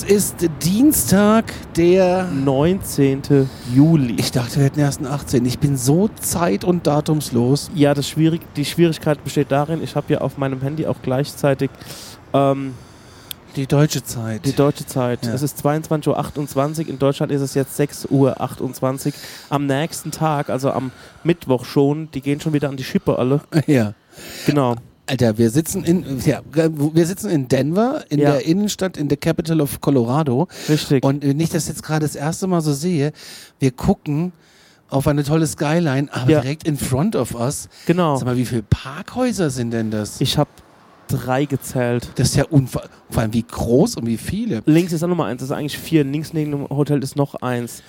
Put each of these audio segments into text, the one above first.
Es ist Dienstag, der 19. Juli. Ich dachte, wir hätten erst einen 18. Ich bin so zeit- und datumslos. Ja, das schwierig, die Schwierigkeit besteht darin, ich habe ja auf meinem Handy auch gleichzeitig ähm, Die deutsche Zeit. die deutsche Zeit. Ja. Es ist 22.28 Uhr, in Deutschland ist es jetzt 6.28 Uhr. Am nächsten Tag, also am Mittwoch schon, die gehen schon wieder an die Schippe alle. ja. Genau. Alter, wir sitzen in, ja, wir sitzen in Denver, in Ja. der Innenstadt, in der Capital of Colorado. Richtig. Und wenn ich das jetzt gerade das erste Mal so sehe, wir gucken auf eine tolle Skyline, aber Ja. direkt in front of us. genau. Sag mal, wie viele Parkhäuser sind denn das? Ich habe drei gezählt. Das ist ja unver vor allem wie groß und wie viele. Links ist auch Nummer eins, das ist eigentlich vier. Links neben dem Hotel ist noch eins.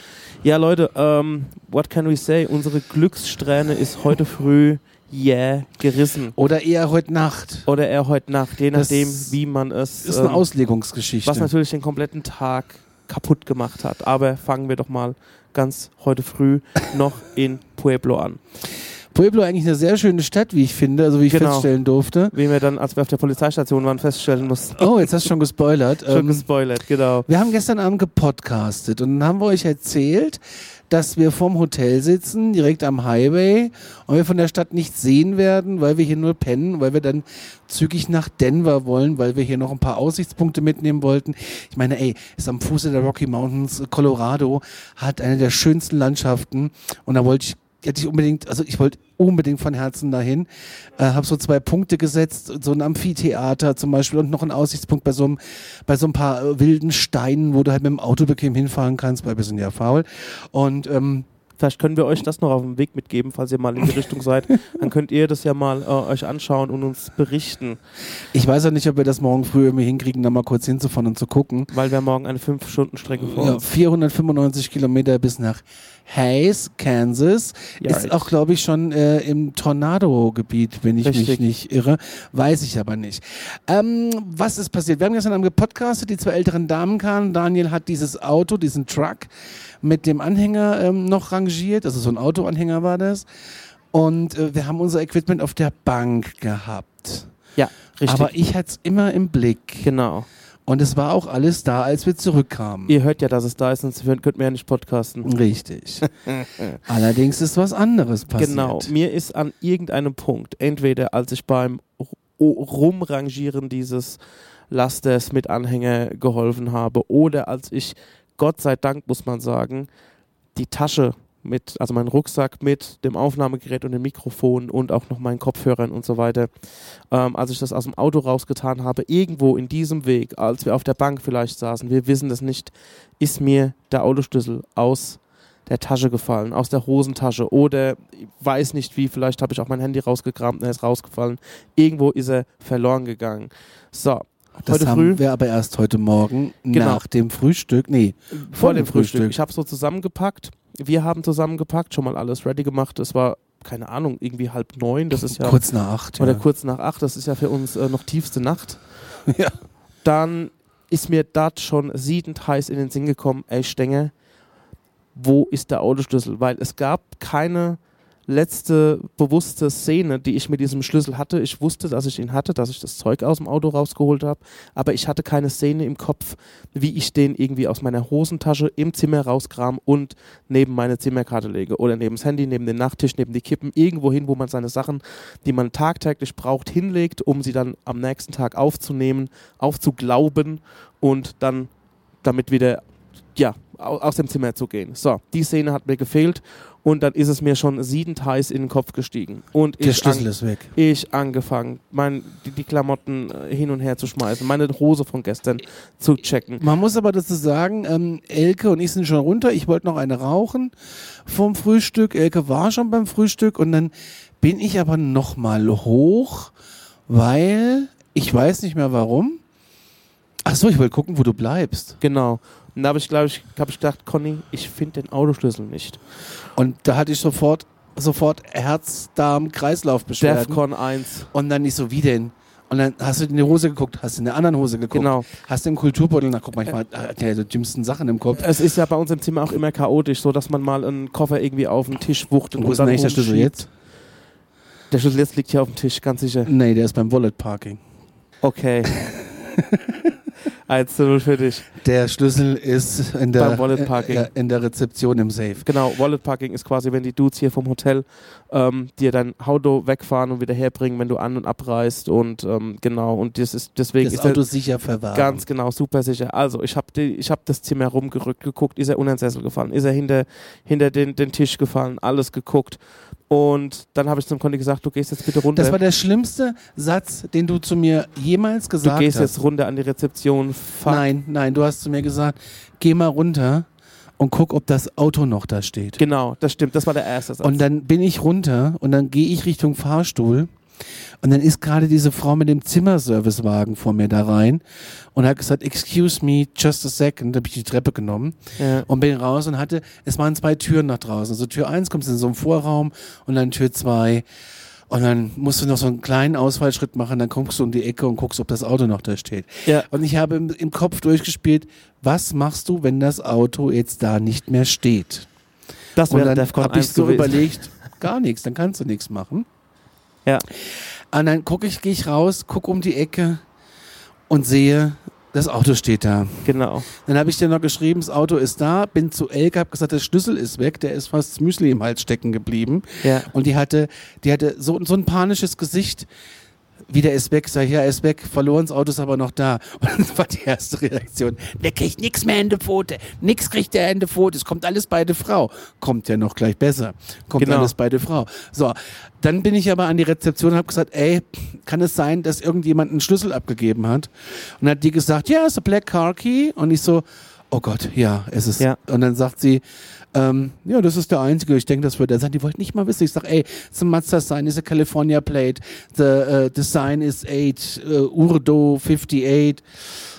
Ja, Leute, ähm, what can we say? Unsere Glückssträhne ist heute früh, yeah, gerissen. Oder eher heute Nacht. Oder eher heute Nacht, je Das nachdem, wie man es. Das ist eine ähm, Auslegungsgeschichte. was natürlich den kompletten Tag kaputt gemacht hat. Aber fangen wir doch mal ganz heute früh noch in Pueblo an. Pueblo eigentlich eine sehr schöne Stadt, wie ich finde, also wie ich Genau. feststellen durfte. Wie wir dann, als wir auf der Polizeistation waren, feststellen mussten. Oh, jetzt hast du schon gespoilert. Schon Ähm, gespoilert, genau. wir haben gestern Abend gepodcastet und dann haben wir euch erzählt, dass wir vorm Hotel sitzen, direkt am Highway und wir von der Stadt nichts sehen werden, weil wir hier nur pennen, weil wir dann zügig nach Denver wollen, weil wir hier noch ein paar Aussichtspunkte mitnehmen wollten. Ich meine, ey, ist am Fuße der Rocky Mountains, Colorado, hat eine der schönsten Landschaften und da wollte ich hätte ich unbedingt, also ich wollte unbedingt von Herzen dahin, äh, habe so zwei Punkte gesetzt, so ein Amphitheater zum Beispiel und noch einen Aussichtspunkt bei so einem, bei so ein paar äh, wilden Steinen, wo du halt mit dem Auto bequem hinfahren kannst, weil wir sind ja faul. Und ähm, Vielleicht können wir euch das noch auf dem Weg mitgeben, falls ihr mal in die Richtung seid. Dann könnt ihr das ja mal äh, euch anschauen und uns berichten, ich weiß ja nicht, ob wir das morgen früh irgendwie hinkriegen, da mal kurz hinzufahren und zu gucken. weil wir morgen eine 5-Stunden-Strecke vor Ja, uns 495 Kilometer bis nach Hays, Kansas. Ja, ist auch, glaube ich, schon äh, im Tornado-Gebiet, wenn ich mich Richtig. nicht irre. Weiß ich aber nicht. Ähm, was ist passiert? Wir haben gestern Abend gepodcastet, die zwei älteren Damen kamen. Daniel hat dieses Auto, diesen Truck mit dem Anhänger ähm, noch rangiert. Also so ein Autoanhänger war das. Und äh, wir haben unser Equipment auf der Bank gehabt. Ja, richtig. Aber ich hatte es immer im Blick. genau. Und es war auch alles da, als wir zurückkamen. Ihr hört ja, dass es da ist, sonst könnten wir ja nicht podcasten. Richtig. Allerdings ist was anderes passiert. Genau. Mir ist an irgendeinem Punkt, entweder als ich beim Ru- Rumrangieren dieses Lasters mit Anhänger geholfen habe oder als ich, Gott sei Dank muss man sagen, die Tasche mit, also meinen Rucksack mit dem Aufnahmegerät und dem Mikrofon und auch noch meinen Kopfhörern und so weiter, ähm, als ich das aus dem Auto rausgetan habe, irgendwo in diesem Weg, als wir auf der Bank vielleicht saßen, wir wissen es nicht, ist mir der Autoschlüssel aus der Tasche gefallen, aus der Hosentasche oder ich weiß nicht wie, vielleicht habe ich auch mein Handy rausgekramt und er ist rausgefallen. Irgendwo ist er verloren gegangen. So, Das heute haben früh wir aber erst heute Morgen Genau. nach dem Frühstück. Nee, vor dem Frühstück. Frühstück. Ich habe so zusammengepackt. Wir haben zusammengepackt, schon mal alles ready gemacht. Es war, keine Ahnung, irgendwie halb neun. Das ist ja kurz nach acht. oder ja. kurz nach acht. Das ist ja für uns äh, noch tiefste Nacht. Ja. Dann ist mir das schon siedend heiß in den Sinn gekommen, ey Stenger, wo ist der Autoschlüssel? Weil es gab keine letzte bewusste Szene, die ich mit diesem Schlüssel hatte. Ich wusste, dass ich ihn hatte, dass ich das Zeug aus dem Auto rausgeholt habe, aber ich hatte keine Szene im Kopf, wie ich den irgendwie aus meiner Hosentasche im Zimmer rauskram und neben meine Zimmerkarte lege oder neben das Handy, neben den Nachttisch, neben die Kippen, irgendwo hin, wo man seine Sachen, die man tagtäglich braucht, hinlegt, um sie dann am nächsten Tag aufzunehmen, aufzuglauben und dann damit wieder ja, au- aus dem Zimmer zu gehen. So, die Szene hat mir gefehlt und dann ist es mir schon siedend heiß in den Kopf gestiegen. Und Der ich, Schlüssel ist weg. ich angefangen, mein, die, die Klamotten äh, hin und her zu schmeißen, meine Hose von gestern zu checken. Man muss aber dazu sagen, ähm, Elke und ich sind schon runter. Ich wollte noch eine rauchen vom Frühstück. Elke war schon beim Frühstück und dann bin ich aber noch mal hoch, weil ich weiß nicht mehr warum. Ach so, ich wollte gucken, wo du bleibst. Genau. Und da habe ich, glaube ich, hab ich gedacht, Conny, ich finde den Autoschlüssel nicht. Und da hatte ich sofort sofort Herz-Darm-Kreislauf-Beschwerden. DEFCON 1. Und dann nicht so, wie denn? Und dann hast du in die Hose geguckt, hast in der anderen Hose geguckt. Genau. Hast du im Kulturbeutel, na guck mal, ich hat der die dümmsten Sachen im Kopf. Es ist ja bei uns im Zimmer auch immer chaotisch, so dass man mal einen Koffer irgendwie auf den Tisch wuchtet Und wo und ist denn eigentlich der Schlüssel jetzt? Der Schlüssel jetzt liegt hier auf dem Tisch, ganz sicher. Nee, der ist beim Wallet Parking. Okay. 1 für dich. Der Schlüssel ist in der, Beim Wallet Parking. äh, in der Rezeption im Safe. Genau, Wallet Parking ist quasi, wenn die Dudes hier vom Hotel ähm, dir dein Auto wegfahren und wieder herbringen, wenn du an- und abreist und ähm, genau, und das ist deswegen Das ist Auto sicher verwahren. ganz genau super sicher. Also, ich habe hab das Zimmer rumgerückt, geguckt, ist er unter den Sessel gefallen, ist er hinter, hinter den, den Tisch gefallen, alles geguckt. Und dann habe ich zum Conny gesagt, du gehst jetzt bitte runter. Das war der schlimmste Satz, den du zu mir jemals du gesagt gehst hast. jetzt runter an die Rezeption. Fahr Nein, nein, du hast zu mir gesagt, geh mal runter und guck, ob das Auto noch da steht. Genau, das stimmt. Das war der erste Satz. Und dann bin ich runter und dann gehe ich Richtung Fahrstuhl und dann ist gerade diese Frau mit dem Zimmerservicewagen vor mir da rein und hat gesagt, excuse me, just a second, da habe ich die Treppe genommen ja. und bin raus und hatte, es waren zwei Türen nach draußen. Also Tür eins kommst in so einen Vorraum und dann Tür zwei und dann musst du noch so einen kleinen Ausfallschritt machen, dann guckst du um die Ecke und guckst, ob das Auto noch da steht. Ja. Und ich habe im, im Kopf durchgespielt, was machst du, wenn das Auto jetzt da nicht mehr steht? Das Und wäre dann habe ich 1 so gewesen. überlegt, gar nichts, dann kannst du nichts machen. Ja. Und dann gucke ich, gehe ich raus, gucke um die Ecke und sehe, das Auto steht da. Genau. Dann habe ich dir noch geschrieben, das Auto ist da, bin zu Elke, habe gesagt, der Schlüssel ist weg, der ist fast Müsli im Hals stecken geblieben. Ja. Und die hatte, die hatte so, so ein panisches Gesicht. Wieder ist weg, sag ich, ja, ist weg, verloren, das Auto ist aber noch da. Und das war die erste Reaktion. Der kriegt nix mehr in die Pfote. Nix kriegt er in die Pfote. Es kommt alles bei der Frau. Kommt ja noch gleich besser. Kommt Genau. alles bei der Frau. So, dann bin ich aber an die Rezeption und habe gesagt, ey, kann es sein, dass irgendjemand einen Schlüssel abgegeben hat? Und dann hat die gesagt, ja, it's a black car key. Und ich so, oh Gott, ja, es ist. Ja. Und dann sagt sie, ähm, ja, das ist der einzige. Ich denke, das wird der sein. Die wollten nicht mal wissen. Ich sag, ey, a Mazda sign, it's a California plate. The, uh, the sign is 8, uh, Urdo 58.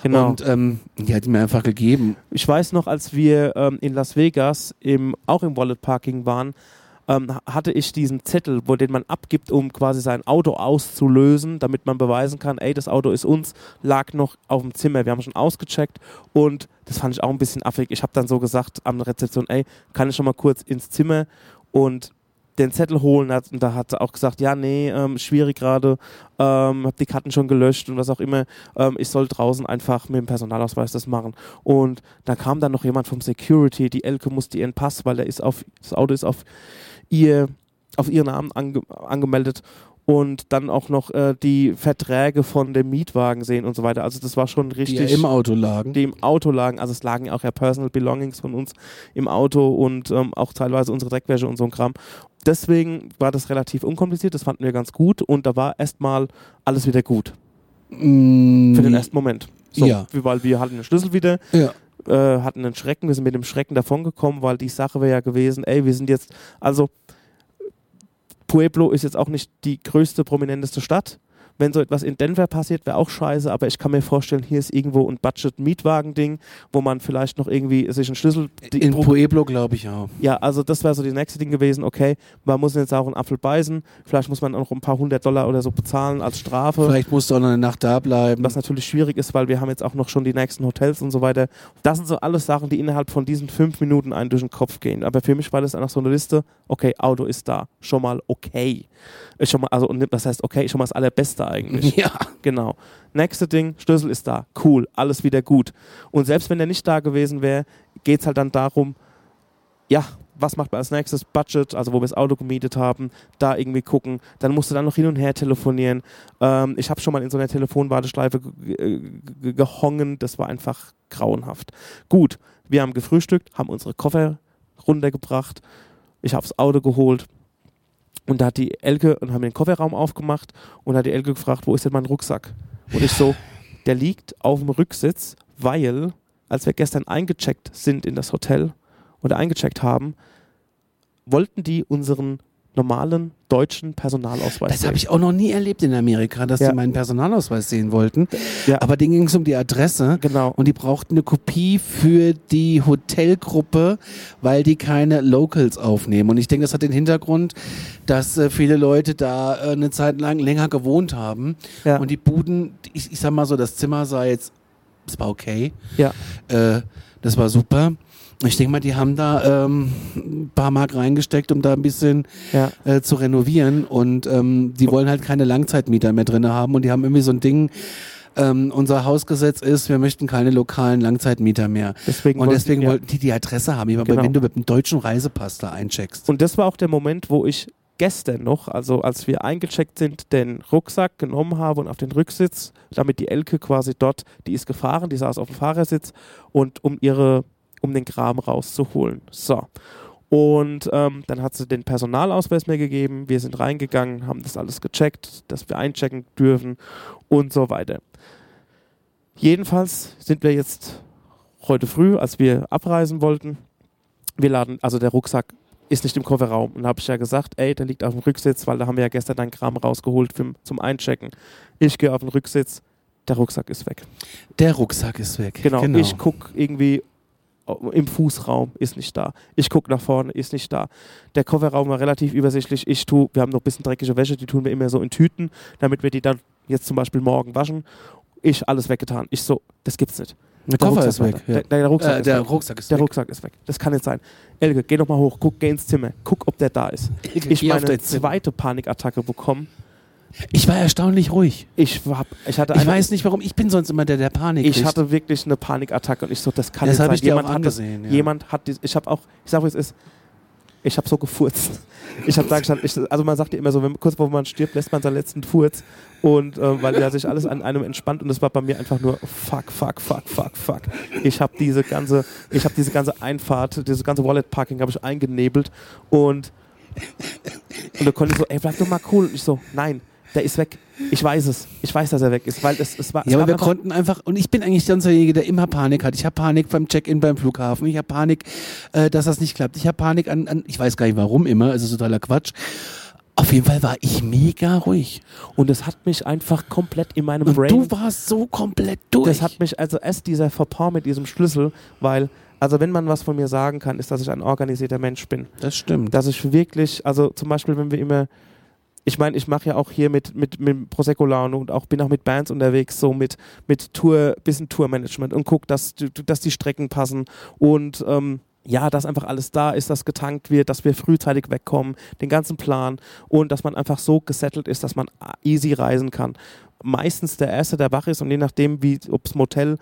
Genau. Und ähm, die hat mir einfach gegeben. Ich weiß noch, als wir ähm, in Las Vegas im, auch im Wallet Parking waren, ähm, hatte ich diesen Zettel, wo den man abgibt, um quasi sein Auto auszulösen, damit man beweisen kann, ey, das Auto ist uns, lag noch auf dem Zimmer. Wir haben schon ausgecheckt und das fand ich auch ein bisschen affig. Ich habe dann so gesagt am Rezeption, ey, kann ich schon mal kurz ins Zimmer und den Zettel holen hat und da hat er auch gesagt, ja, nee, ähm, schwierig gerade, ähm, hab die Karten schon gelöscht und was auch immer, ähm, ich soll draußen einfach mit dem Personalausweis das machen. Und da kam dann noch jemand vom Security, die Elke musste ihren Pass, weil der ist auf, das Auto ist auf ihr, auf ihren Namen ange, angemeldet und dann auch noch äh, die Verträge von dem Mietwagen sehen und so weiter. Also das war schon Die richtig ja im Auto lagen. die im Auto lagen. Also es lagen auch ja Personal Belongings von uns im Auto und ähm, auch teilweise unsere Dreckwäsche und so ein Kram. Deswegen war das relativ unkompliziert, das fanden wir ganz gut und da war erstmal alles wieder gut Mm, für den ersten Moment. So, Ja. Weil wir hatten den Schlüssel wieder, Ja. äh, hatten einen Schrecken, wir sind mit dem Schrecken davongekommen, weil die Sache wäre ja gewesen, ey, wir sind jetzt, also Pueblo ist jetzt auch nicht die größte, prominenteste Stadt. Wenn so etwas in Denver passiert, wäre auch scheiße, aber ich kann mir vorstellen, hier ist irgendwo ein Budget-Mietwagen-Ding, wo man vielleicht noch irgendwie sich einen Schlüssel. In Pueblo glaube ich auch. ja, also das wäre so die nächste Ding gewesen, okay, man muss jetzt auch einen Apfel beißen, vielleicht muss man auch noch ein paar hundert Dollar oder so bezahlen als Strafe. Vielleicht musst du auch noch eine Nacht da bleiben. Was natürlich schwierig ist, weil wir haben jetzt auch noch schon die nächsten Hotels und so weiter. Das sind so alles Sachen, die innerhalb von diesen fünf Minuten einen durch den Kopf gehen. Aber für mich war das einfach so eine Liste, okay, Auto ist da, schon mal okay. Ist schon mal, also, und das heißt, okay, schon mal das Allerbeste eigentlich. Ja. Genau. Nächste Ding, Schlüssel ist da. Cool, alles wieder gut. Und selbst wenn der nicht da gewesen wäre, geht es halt dann darum, ja, was macht man als nächstes? Budget, also wo wir das Auto gemietet haben, da irgendwie gucken. Dann musst du dann noch hin und her telefonieren. Ähm, ich habe schon mal in so einer Telefonwarteschleife ge- ge- ge- gehongen. Das war einfach grauenhaft. Gut, wir haben gefrühstückt, haben unsere Koffer runtergebracht. Ich habe das Auto geholt. Und da hat die Elke und haben den Kofferraum aufgemacht und hat die Elke gefragt, wo ist denn mein Rucksack? Und ich so, der liegt auf dem Rücksitz, weil, als wir gestern eingecheckt sind in das Hotel oder eingecheckt haben, wollten die unseren normalen deutschen Personalausweis Das habe ich auch noch nie erlebt in Amerika, dass Ja. sie meinen Personalausweis sehen wollten. Ja. Aber denen ging es um die Adresse. Genau. Und die brauchten eine Kopie für die Hotelgruppe, weil die keine Locals aufnehmen. Und ich denke, das hat den Hintergrund, dass äh, viele Leute da äh, eine Zeit lang länger gewohnt haben. Ja. Und die Buden, ich, ich sag mal so, das Zimmer sah jetzt, es war okay. Ja. Äh, das war super. Ich denke mal, die haben da ähm, ein paar Mark reingesteckt, um da ein bisschen Ja. äh, zu renovieren. Und ähm, die wollen halt keine Langzeitmieter mehr drin haben. Und die haben irgendwie so ein Ding, ähm, unser Hausgesetz ist, wir möchten keine lokalen Langzeitmieter mehr. Deswegen Und wollten- deswegen ja. wollten die die Adresse haben. Aber Genau. wenn du mit einem deutschen Reisepass da eincheckst. Und das war auch der Moment, wo ich gestern noch, also als wir eingecheckt sind, den Rucksack genommen habe und auf den Rücksitz, damit die Elke quasi dort, die ist gefahren, die saß auf dem Fahrersitz und um ihre, um den Kram rauszuholen. So. Und ähm, dann hat sie den Personalausweis mir gegeben. Wir sind reingegangen, haben das alles gecheckt, dass wir einchecken dürfen und so weiter. Jedenfalls sind wir jetzt heute früh, als wir abreisen wollten, wir laden, also der Rucksack ist nicht im Kofferraum. Und da habe ich ja gesagt, ey, der liegt auf dem Rücksitz, weil da haben wir ja gestern deinen Kram rausgeholt für, zum Einchecken. Ich gehe auf den Rücksitz, der Rucksack ist weg. Der Rucksack ist weg. Genau, ich gucke irgendwie im Fußraum, ist nicht da. Ich gucke nach vorne, ist nicht da. Der Kofferraum war relativ übersichtlich. Ich tue, wir haben noch ein bisschen dreckige Wäsche, die tun wir immer so in Tüten, damit wir die dann jetzt zum Beispiel morgen waschen. Ich alles weggetan. Ich so, das gibt's nicht. Der Der Koffer Rucksack ist weg. Ja. Der, der Rucksack Äh, ist weg. Rucksack ist Der weg. Rucksack ist weg. Das kann nicht sein. Elke, geh doch mal hoch, guck, geh ins Zimmer, guck, ob der da ist. Elke, Ich meine zweite Panikattacke bekommen. Ich war erstaunlich ruhig. Ich, war, ich hatte Ich eine, weiß nicht warum, ich bin sonst immer der, der Panik ich kriegt. hatte wirklich eine Panikattacke und ich so, das kann Das nicht habe sein. ich dir auch hat das, angesehen. ja. Jemand hat ich habe auch, ich sage, wie es ist, ich habe so gefurzt. Ich habe da gestanden, ich, also man sagt ja immer so, wenn, kurz bevor man stirbt, lässt man seinen letzten Furz und äh, weil ja sich alles an einem entspannt und es war bei mir einfach nur fuck, fuck, fuck, fuck, fuck. Ich habe diese ganze, ich habe diese ganze Einfahrt, diese ganze Wallet Parking habe ich eingenebelt und und da konnte ich so, ey, bleib doch mal cool. Und ich so, nein, der ist weg. Ich weiß es. Ich weiß, dass er weg ist, weil es, es war. es Ja, aber wir einfach- konnten einfach, und ich bin eigentlich sonst derjenige, der immer Panik hat. Ich habe Panik beim Check-in beim Flughafen. Ich habe Panik, äh, dass das nicht klappt. Ich habe Panik an, an, ich weiß gar nicht warum immer, also totaler Quatsch. Auf jeden Fall war ich mega ruhig. Und es hat mich einfach komplett in meinem Und Brain. du warst so komplett durch. Das hat mich, also erst dieser Verpar mit diesem Schlüssel, weil, also wenn man was von mir sagen kann, ist, dass ich ein organisierter Mensch bin. das stimmt. Dass ich wirklich, also zum Beispiel, wenn wir immer, ich meine, ich mache ja auch hier mit, mit, mit Prosecco Laune und auch bin auch mit Bands unterwegs, so mit, mit Tour, bisschen Tourmanagement und guck, dass, dass die Strecken passen und ähm, ja, dass einfach alles da ist, dass getankt wird, dass wir frühzeitig wegkommen, den ganzen Plan und dass man einfach so gesettelt ist, dass man easy reisen kann. Meistens der Erste, der wach ist und je nachdem, wie, ob es Motel,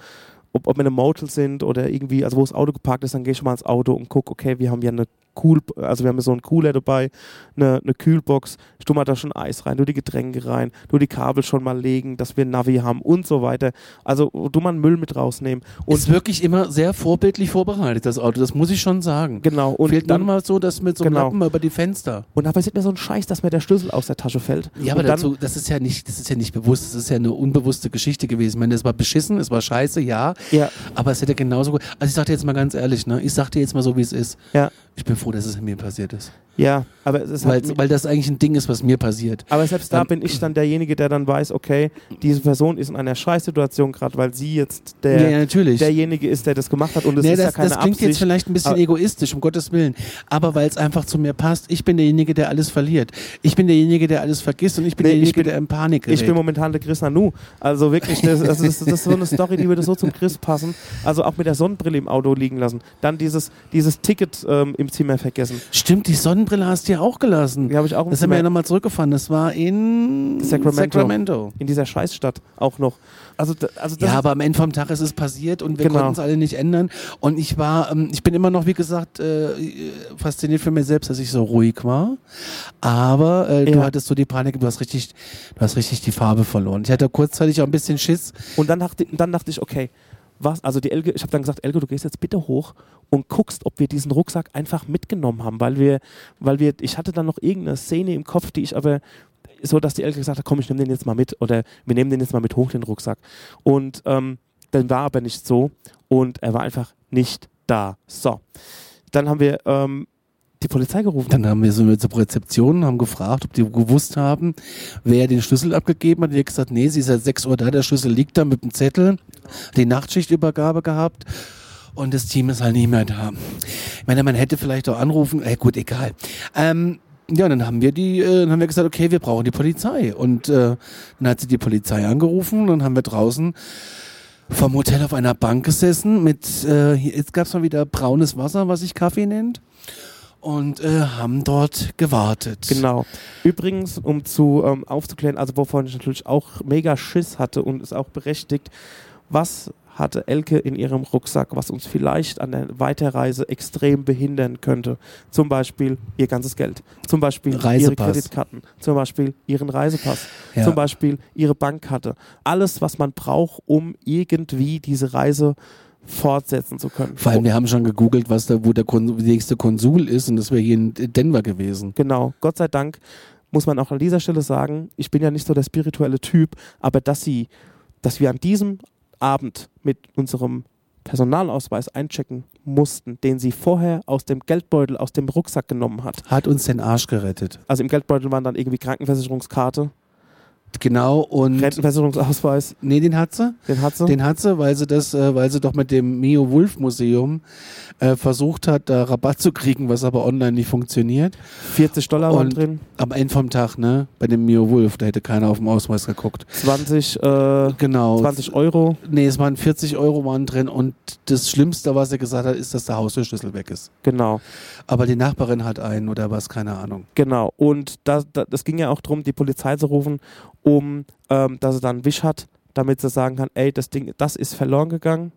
ob, ob wir in einem Motel sind oder irgendwie, also wo das Auto geparkt ist, dann gehe ich schon mal ins Auto und gucke, okay, wir haben ja eine Cool, also wir haben so einen Cooler dabei, eine, eine Kühlbox, tu mal da schon Eis rein, du die Getränke rein, du die Kabel schon mal legen, dass wir ein Navi haben und so weiter. Also du mal einen Müll mit rausnehmen. Und ist wirklich immer sehr vorbildlich vorbereitet, das Auto. Das muss ich schon sagen. genau, und Fehlt dann dann mal so, dass mit so einem Genau. Lappen über die Fenster. Und dabei sieht mir so ein Scheiß, dass mir der Schlüssel aus der Tasche fällt. Ja, aber dazu, das ist ja nicht, das ist ja nicht bewusst, das ist ja eine unbewusste Geschichte gewesen. Ich meine, es war beschissen, es war scheiße, ja, Ja, aber es hätte genauso gut. Also ich sag dir jetzt mal ganz ehrlich, ne? Ich sag dir jetzt mal so, wie es ist. Ja. Ich bin froh, dass es mir passiert ist. ja, aber es ist Weil, halt, weil das eigentlich ein Ding ist, was mir passiert. aber selbst da Ähm, bin ich dann derjenige, der dann weiß, okay, diese Person ist in einer Scheißsituation gerade, weil sie jetzt der, ja, derjenige ist, der das gemacht hat und es nee, ist das, ja keine das klingt jetzt Absicht. vielleicht ein bisschen egoistisch, um Gottes Willen. Aber weil es einfach zu mir passt, ich bin derjenige, der alles verliert. Ich bin derjenige, der alles vergisst und ich bin Nee, ich derjenige, bin- der in Panik gerät. Ich bin momentan der Chris Nanu. Also wirklich, das, das, ist, das ist so eine Story, die würde so zum Chris passen. Also auch mit der Sonnenbrille im Auto liegen lassen. Dann dieses, dieses Ticket ähm, im Zimmer vergessen. Stimmt, die Sonnenbrille hast du ja auch gelassen. Die habe ich auch Das haben wir ja nochmal zurückgefahren. Das war in Sacramento. Sacramento. in dieser Scheißstadt auch noch. Also, also das Ja, aber am Ende vom Tag ist es passiert und wir Genau. konnten es alle nicht ändern. Und ich war, ähm, ich bin immer noch, wie gesagt, äh, fasziniert für mich selbst, dass ich so ruhig war. Aber äh, du Ja. hattest so die Panik, du hast richtig, du hast richtig die Farbe verloren. Ich hatte kurzzeitig auch ein bisschen Schiss. Und dann dachte, dann dachte ich, okay, was, also die Elke, ich habe dann gesagt, Elke, du gehst jetzt bitte hoch und guckst, ob wir diesen Rucksack einfach mitgenommen haben, weil wir, weil wir, ich hatte dann noch irgendeine Szene im Kopf, die ich aber so, dass die Elke gesagt hat, komm, ich nehme den jetzt mal mit oder wir nehmen den jetzt mal mit hoch, den Rucksack. Und ähm, dann war aber nicht so und er war einfach nicht da. So, dann haben wir ähm, die Polizei gerufen. Dann haben wir so eine zur Rezeption, haben gefragt, ob die gewusst haben, wer den Schlüssel abgegeben hat. Die hat gesagt, nee, sie ist seit 6 Uhr da, der Schlüssel liegt da mit dem Zettel, die Nachtschichtübergabe gehabt. Und das Team ist halt nicht mehr da. Ich meine, man hätte vielleicht auch anrufen, äh, gut, egal. Ähm, ja, dann haben wir die, äh, dann haben wir gesagt, okay, wir brauchen die Polizei. Und äh, dann hat sie die Polizei angerufen, dann haben wir draußen vom Hotel auf einer Bank gesessen mit, äh, jetzt gab's mal wieder braunes Wasser, was sich Kaffee nennt. und äh, haben dort gewartet. Genau. Übrigens, um zu ähm, aufzuklären, also wovon ich natürlich auch mega Schiss hatte und ist auch berechtigt, was hatte Elke in ihrem Rucksack, was uns vielleicht an der Weiterreise extrem behindern könnte. Zum Beispiel ihr ganzes Geld, zum Beispiel ihre Reisepass. Kreditkarten, zum Beispiel ihren Reisepass, Ja. zum Beispiel ihre Bankkarte. Alles, was man braucht, um irgendwie diese Reise fortsetzen zu können. Vor allem, wir haben schon gegoogelt, was da, wo der Kon nächste Konsul ist und das wäre hier in Denver gewesen. Genau, Gott sei Dank muss man auch an dieser Stelle sagen, ich bin ja nicht so der spirituelle Typ, aber dass sie, dass wir an diesem Abend mit unserem Personalausweis einchecken mussten, den sie vorher aus dem Geldbeutel, aus dem Rucksack genommen hat. Hat uns den Arsch gerettet. Also im Geldbeutel waren dann irgendwie Krankenversicherungskarte, Genau, und. Rentenversicherungsausweis, Nee, den hat sie. den hat sie. Den hat sie, weil sie das, äh, weil sie doch mit dem Mio Wolf Museum äh, versucht hat, da Rabatt zu kriegen, was aber online nicht funktioniert. 40 Dollar waren drin, Am Ende vom Tag, ne? Bei dem Mio Wolf, da hätte keiner auf dem Ausweis geguckt. 20, äh, Genau. 20 Euro. Nee, es waren 40 Euro waren drin und das Schlimmste, was er gesagt hat, ist, dass der Haustürschlüssel weg ist. Genau. Aber die Nachbarin hat einen oder was, keine Ahnung. Genau. Und das, das, das ging ja auch darum, die Polizei zu rufen, um, ähm, dass sie dann einen Wisch hat, damit sie sagen kann, ey, das Ding, das ist verloren gegangen.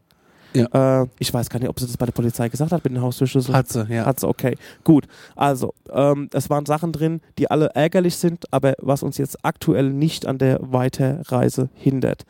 Äh, ich weiß gar nicht, ob sie das bei der Polizei gesagt hat mit den Haustürschlüsseln. Hat sie, ja. Hat sie, okay. Gut. Also, ähm, es waren Sachen drin, die alle ärgerlich sind, aber was uns jetzt aktuell nicht an der Weiterreise hindert.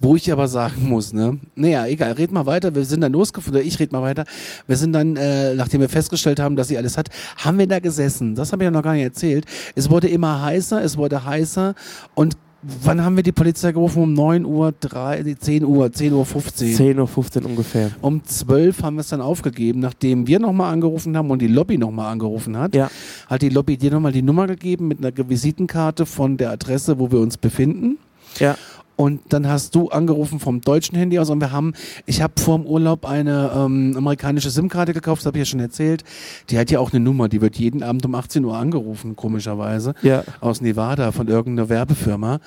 Wo ich aber sagen muss, ne? Naja, egal, red mal weiter. Wir sind dann losgefahren, oder ich red mal weiter. Wir sind dann, äh, nachdem wir festgestellt haben, dass sie alles hat, haben wir da gesessen. Das habe ich ja noch gar nicht erzählt. Es wurde immer heißer, es wurde heißer und wann haben wir die Polizei gerufen? Um 9 Uhr, 3, nee, 10 Uhr, 10 Uhr 15. 10.15 Uhr ungefähr. Um 12 haben wir es dann aufgegeben, nachdem wir nochmal angerufen haben und die Lobby nochmal angerufen hat. Ja. Hat die Lobby dir nochmal die Nummer gegeben mit einer Visitenkarte von der Adresse, wo wir uns befinden. Ja. Und dann hast du angerufen vom deutschen Handy aus und wir haben, ich habe vor dem Urlaub eine ähm, amerikanische SIM-Karte gekauft, das habe ich ja schon erzählt. Die hat ja auch eine Nummer, die wird jeden Abend um 18 Uhr angerufen, komischerweise, Ja. aus Nevada von irgendeiner Werbefirma.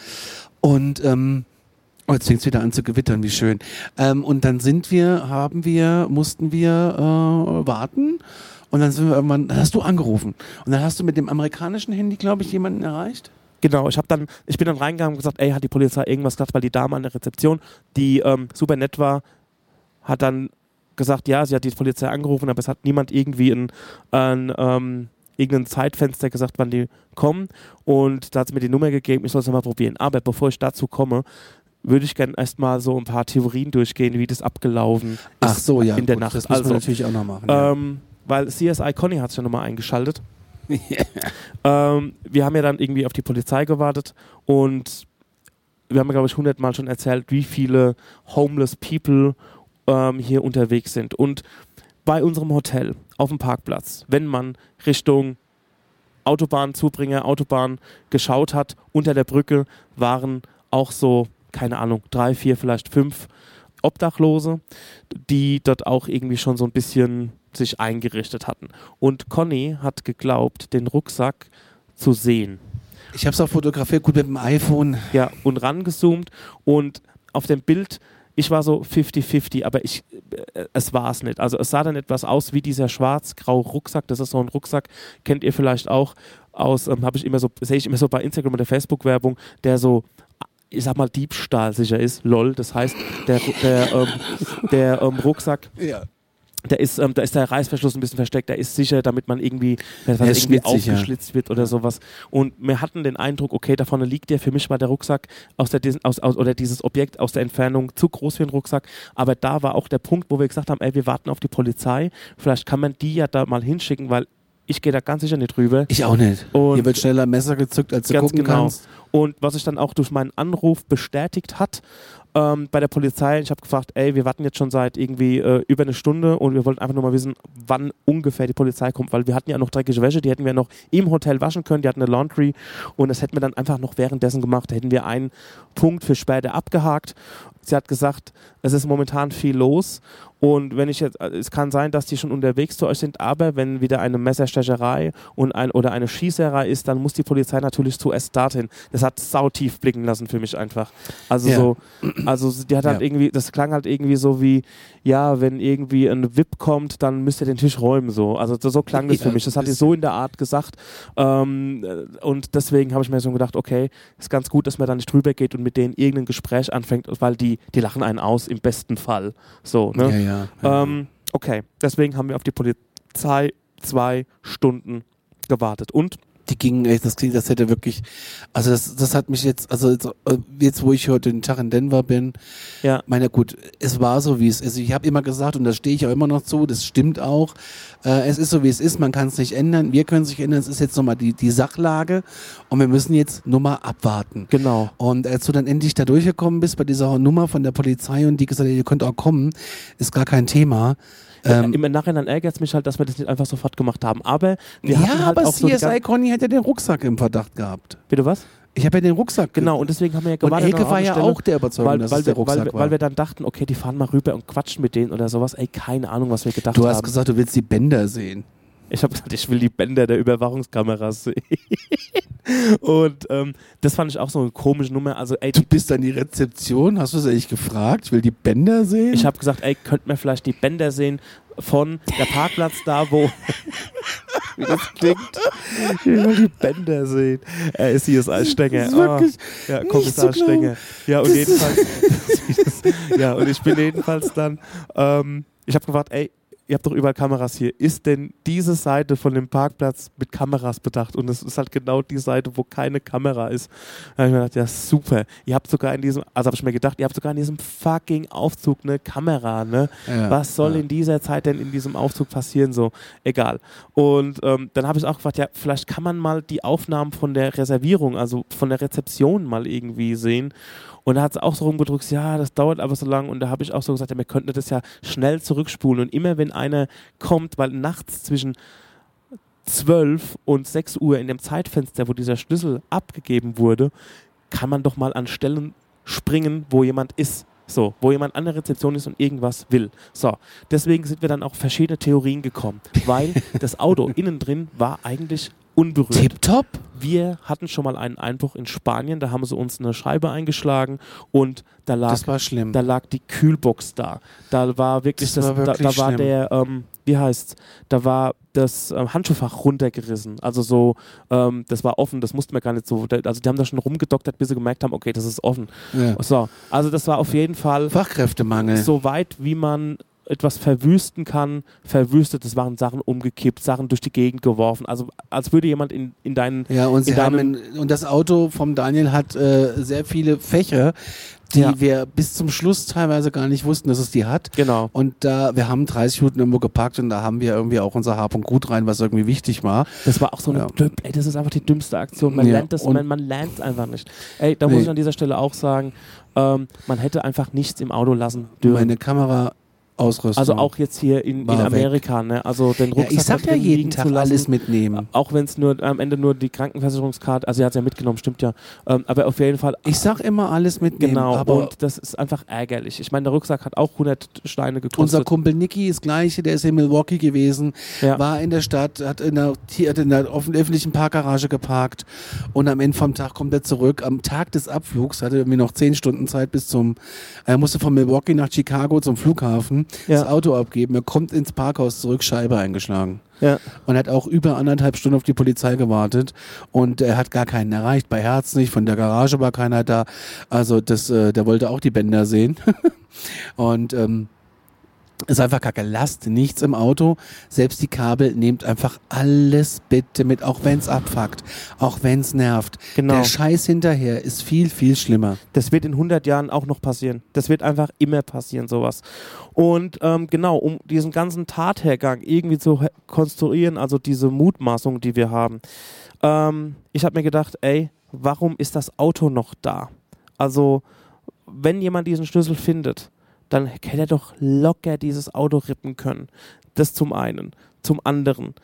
Und ähm, oh, jetzt fängt es wieder an zu gewittern, wie schön. Ähm, und dann sind wir, haben wir, mussten wir äh, warten. Und dann sind wir irgendwann, dann hast du angerufen. Und dann hast du mit dem amerikanischen Handy, glaube ich, jemanden erreicht. Genau, ich, hab dann, ich bin dann reingegangen und gesagt, ey, hat die Polizei irgendwas gesagt, weil die Dame an der Rezeption, die ähm, super nett war, hat dann gesagt, ja, sie hat die Polizei angerufen, aber es hat niemand irgendwie ein, ein ähm, irgendein Zeitfenster gesagt, wann die kommen. Und da hat sie mir die Nummer gegeben, ich soll es nochmal probieren. Aber bevor ich dazu komme, würde ich gerne erstmal so ein paar Theorien durchgehen, wie das abgelaufen ist Ach so, ja. in der gut, Nacht. Das müssen also, wir natürlich auch noch machen. ja. ähm, weil CSI Conny hat sich ja nochmal eingeschaltet. ähm, wir haben ja dann irgendwie auf die Polizei gewartet und wir haben, glaube ich, hundertmal schon erzählt, wie viele homeless people ähm, hier unterwegs sind. Und bei unserem Hotel auf dem Parkplatz, wenn man Richtung Autobahnzubringer, Autobahn geschaut hat, unter der Brücke waren auch so, keine Ahnung, drei, vier, vielleicht fünf Obdachlose, die dort auch irgendwie schon so ein bisschen sich eingerichtet hatten. Und Conny hat geglaubt, den Rucksack zu sehen. Ich habe es auch fotografiert, gut mit dem iPhone. Ja, und rangezoomt und auf dem Bild, ich war so 50-50, aber ich, äh, es war es nicht. Also es sah dann etwas aus wie dieser schwarz-graue Rucksack. Das ist so ein Rucksack, kennt ihr vielleicht auch aus, ähm, habe ich immer so, sehe ich immer so bei Instagram oder Facebook-Werbung, der so ich sag mal, diebstahlsicher ist, lol. Das heißt, der, der, ähm, der ähm, Rucksack Ja. Da ist, ähm, da ist der Reißverschluss ein bisschen versteckt, der ist sicher, damit man irgendwie, er ist irgendwie aufgeschlitzt wird oder sowas. Und wir hatten den Eindruck, okay, da vorne liegt der, für mich war der Rucksack aus der, aus, aus, oder dieses Objekt aus der Entfernung zu groß für einen Rucksack. Aber da war auch der Punkt, wo wir gesagt haben, ey, wir warten auf die Polizei. Vielleicht kann man die ja da mal hinschicken, weil ich gehe da ganz sicher nicht rüber. Ich auch nicht. Und- Hier wird schneller Messer gezückt, als du Ganz gucken genau. kannst. Und was sich dann auch durch meinen Anruf bestätigt hat ähm, bei der Polizei, ich habe gefragt, ey, wir warten jetzt schon seit irgendwie äh, über eine Stunde und wir wollten einfach nur mal wissen, wann ungefähr die Polizei kommt, weil wir hatten ja noch dreckige Wäsche, die hätten wir noch im Hotel waschen können, die hatten eine Laundry und das hätten wir dann einfach noch währenddessen gemacht. Da hätten wir einen Punkt für später abgehakt. Sie hat gesagt, es ist momentan viel los und wenn ich jetzt, äh, es kann sein, dass die schon unterwegs zu euch sind, aber wenn wieder eine Messerstecherei und ein, oder eine Schießerei ist, dann muss die Polizei natürlich zuerst dorthin. Das hat sautief blicken lassen für mich einfach. Also Ja. so, Also die hat halt Ja. irgendwie, das klang halt irgendwie so wie, ja, wenn irgendwie ein VIP kommt, dann müsst ihr den Tisch räumen so. Also so, klang das für mich. Das hat die so in der Art gesagt. Ähm, äh, und deswegen habe ich mir so gedacht, okay, ist ganz gut, dass man da nicht drüber geht und mit denen irgendein Gespräch anfängt, weil die, die lachen einen aus im besten Fall. So, ne? Ja, ja. ja. Ähm, okay, deswegen haben wir auf die Polizei zwei Stunden gewartet. Und die gingen echt, das klingt, das hätte wirklich, also das, das hat mich jetzt, also jetzt, äh, jetzt, wo ich heute den Tag in Denver bin, ja, meine gut, es war so wie es ist. Ich habe immer gesagt und da stehe ich auch immer noch zu, das stimmt auch. Äh, es ist so wie es ist, man kann es nicht ändern, wir können es nicht ändern, es ist jetzt nochmal die, die Sachlage und wir müssen jetzt nur mal abwarten. genau. Und als du dann endlich da durchgekommen bist bei dieser Nummer von der Polizei und die gesagt hat, ihr könnt auch kommen, ist gar kein Thema. Ähm, Im Nachhinein ärgert es mich halt, dass wir das nicht einfach sofort gemacht haben. Aber wir ja, hatten halt aber auch so CSI gan- Conny hätte den Rucksack im Verdacht gehabt. Bitte was? Ich habe ja den Rucksack. Genau, und deswegen haben wir ja und gewartet. Elke an war ja auch der Überzeugung, weil, dass weil, es der wir, weil, Rucksack wir- war. weil wir dann dachten, okay, die fahren mal rüber und quatschen mit denen oder sowas. Ey, keine Ahnung, was wir gedacht du haben. hast gesagt, du willst die Bänder sehen. Ich habe gesagt, ich will die Bänder der Überwachungskameras sehen. Und ähm, das fand ich auch so eine komische Nummer. Also, ey, Du bist an die Rezeption, hast du es eigentlich gefragt? Ich will die Bänder sehen. ich habe gesagt, ey, könnt mir vielleicht die Bänder sehen von der Parkplatz da, wo. Wie das klingt. Ich will die Bänder sehen. Er ist hier das Stenger. Ist wirklich ja, nicht Kommissar glauben. Stenger. Ja, und Das jedenfalls. ja, und ich bin jedenfalls dann. Ähm, ich habe gefragt, ey, ihr habt doch überall Kameras hier. Ist denn diese Seite von dem Parkplatz mit Kameras bedacht? Und es ist halt genau die Seite, wo keine Kamera ist. Da habe ich mir gedacht, ja, super. Ihr habt sogar in diesem, also habe ich mir gedacht, ihr habt sogar in diesem fucking Aufzug eine Kamera, ne? Ja, Was soll ja. in dieser Zeit denn in diesem Aufzug passieren? So, egal. Und ähm, dann habe ich auch gefragt, ja, vielleicht kann man mal die Aufnahmen von der Reservierung, also von der Rezeption mal irgendwie sehen. Und da hat es auch so rumgedrückt, ja, das dauert aber so lang. Und da habe ich auch so gesagt, ja, wir könnten das ja schnell zurückspulen. Und immer wenn einer kommt, weil nachts zwischen 12 und 6 Uhr in dem Zeitfenster, wo dieser Schlüssel abgegeben wurde, kann man doch mal an Stellen springen, wo jemand ist. So, wo jemand an der Rezeption ist und irgendwas will. So, deswegen sind wir dann auf verschiedene Theorien gekommen, weil das Auto innen drin war eigentlich unberührt. Tipptopp? Wir hatten schon mal einen Einbruch in Spanien, da haben sie uns eine Scheibe eingeschlagen und da lag, Das war schlimm. da lag die Kühlbox da. Da war wirklich, Das das, war da, wirklich da war schlimm. der, ähm, wie heißt, da war das ähm, Handschuhfach runtergerissen. Also so, ähm, das war offen, das mussten wir gar nicht so, da, also die haben da schon rumgedoktert, bis sie gemerkt haben, okay, das ist offen. ja. So, also das war auf jeden Fall Fachkräftemangel. so weit, wie man etwas verwüsten kann, verwüstet. Es waren Sachen umgekippt, Sachen durch die Gegend geworfen. Also als würde jemand in, in deinen Ja, und sie haben in, und das Auto vom Daniel hat äh, sehr viele Fächer, die Ja. wir bis zum Schluss teilweise gar nicht wussten, dass es die hat. Genau. Und da, wir haben 30 Minuten irgendwo geparkt und da haben wir irgendwie auch unser Hab und Gut rein, was irgendwie wichtig war. Das war auch so eine Ja. ey, das ist einfach die dümmste Aktion. Man Ja, lernt das, und- man, man lernt es einfach nicht. Ey, da muss Nee. ich an dieser Stelle auch sagen, ähm, man hätte einfach nichts im Auto lassen dürfen. Meine Kameraausrüstung. also auch jetzt hier in, in. Amerika, ne? Also den ja, Rucksack ich sag ja jeden Tag lassen. alles mitnehmen. Auch wenn es nur am Ende nur die Krankenversicherungskarte, also er hat es ja mitgenommen, stimmt ja. Ähm, aber auf jeden Fall Ich sag immer alles mitnehmen. Genau, aber und das ist einfach ärgerlich. Ich meine, der Rucksack hat auch 100 Steine unser gekostet. Kumpel Nicky ist gleiche, der ist in Milwaukee gewesen, Ja. war in der Stadt, hat in der, hat in der öffentlichen Parkgarage geparkt und am Ende vom Tag kommt er zurück. Am Tag des Abflugs hatte er irgendwie noch zehn Stunden Zeit bis zum, er musste von Milwaukee nach Chicago zum Flughafen Ja. das Auto abgeben. Er kommt ins Parkhaus zurück, Scheibe eingeschlagen. ja. Und hat auch über anderthalb Stunden auf die Polizei gewartet und er hat gar keinen erreicht. Bei Herz nicht, von der Garage war keiner da. Also das, äh, der wollte auch die Bänder sehen. und ähm, ist einfach kacke. Lasst nichts im Auto. Selbst die Kabel, nehmt einfach alles bitte mit, auch wenn es abfuckt, auch wenn es nervt. Genau. Der Scheiß hinterher ist viel, viel schlimmer. Das wird in 100 Jahren auch noch passieren. Das wird einfach immer passieren, sowas. Und ähm, genau, um diesen ganzen Tathergang irgendwie zu konstruieren, also diese Mutmaßung, die wir haben, ähm, ich habe mir gedacht, ey, warum ist das Auto noch da? Also, wenn jemand diesen Schlüssel findet, dann hätte er doch locker dieses Auto rippen können. Das zum einen. Zum anderen,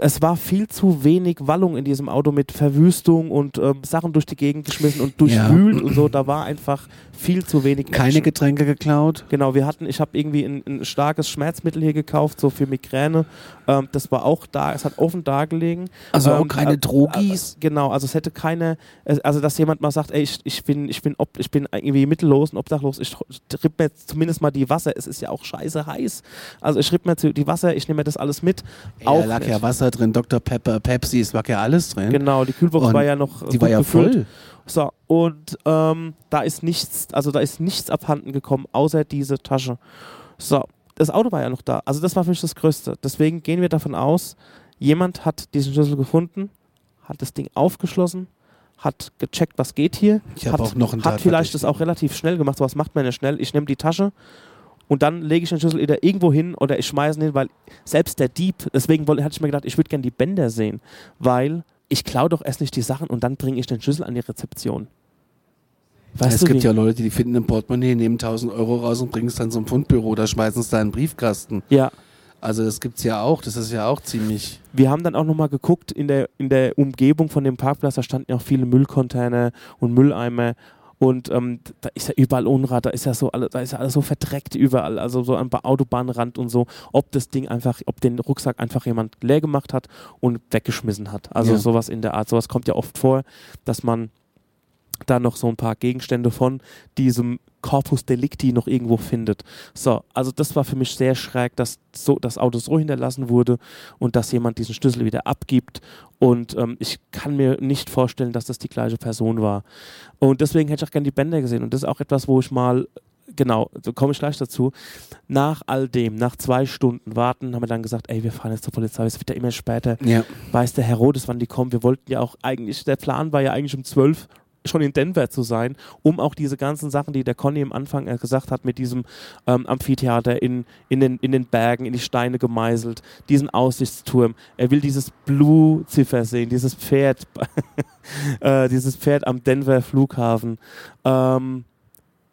es war viel zu wenig Wallung in diesem Auto mit Verwüstung und ähm, Sachen durch die Gegend geschmissen und durchwühlt ja. und so. Da war einfach viel zu wenig. Action. Keine Getränke geklaut? Genau, wir hatten, ich habe irgendwie ein, ein, starkes Schmerzmittel hier gekauft, so für Migräne. Ähm, das war auch da, es hat offen da gelegen. Also ähm, auch keine äh, Drogis? Äh, genau, also es hätte keine, also dass jemand mal sagt, ey, ich, ich bin, ich bin, ob, ich bin irgendwie mittellos und obdachlos, ich tripp mir jetzt zumindest mal die Wasser, es ist ja auch scheiße heiß. Also ich rieb mir die Wasser, ich nehme mir das alles mit. Auch lag ja Wasser drin, Dr. Pepper, Pepsi, es war ja alles drin. Genau, die Kühlbox und war ja noch. Die war ja gefüllt. voll. So, und ähm, da ist nichts, also da ist nichts abhanden gekommen, außer diese Tasche. So, das Auto war ja noch da. Also das war für mich das Größte. Deswegen gehen wir davon aus, jemand hat diesen Schlüssel gefunden, hat das Ding aufgeschlossen, hat gecheckt, was geht hier. Ich habe auch noch einen Hat vielleicht das auch relativ schnell gemacht. So was macht man ja schnell. Ich nehme die Tasche und dann lege ich den Schlüssel wieder irgendwo hin oder ich schmeiße ihn hin, weil selbst der Dieb, deswegen hatte ich mir gedacht, ich würde gerne die Bänder sehen, weil ich klaue doch erst nicht die Sachen und dann bringe ich den Schlüssel an die Rezeption. Weißt es gibt wie? ja Leute, die finden ein Portemonnaie, nehmen 1000 Euro raus und bringen es dann zum Fundbüro oder schmeißen es da in den Briefkasten. Ja. Also das gibt es ja auch, das ist ja auch ziemlich... Wir haben dann auch nochmal geguckt, in der, in der Umgebung von dem Parkplatz, da standen ja auch viele Müllcontainer und Mülleimer und ähm, da ist ja überall Unrat, da ist ja so alles, da ist ja alles so verdreckt überall, also so am Autobahnrand und so, ob das Ding einfach, ob den Rucksack einfach jemand leer gemacht hat und weggeschmissen hat. Also ja. sowas in der Art. Sowas kommt ja oft vor, dass man da noch so ein paar Gegenstände von diesem Corpus Delicti noch irgendwo findet. So, also das war für mich sehr schräg, dass so das Auto so hinterlassen wurde und dass jemand diesen Schlüssel wieder abgibt. Und ähm, ich kann mir nicht vorstellen, dass das die gleiche Person war. Und deswegen hätte ich auch gerne die Bänder gesehen. Und das ist auch etwas, wo ich mal genau, so komme ich gleich dazu. Nach all dem, nach zwei Stunden warten, haben wir dann gesagt, ey, wir fahren jetzt zur Polizei, es wird ja immer später. Ja. Weiß der Herodes, wann die kommen? Wir wollten ja auch eigentlich, der Plan war ja eigentlich um zwölf schon in Denver zu sein, um auch diese ganzen Sachen, die der Conny am Anfang äh, gesagt hat, mit diesem ähm, Amphitheater in, in, den, in den Bergen, in die Steine gemeißelt, diesen Aussichtsturm. Er will dieses Blue-Ziffer sehen, dieses Pferd, äh, dieses Pferd am Denver Flughafen. Ähm,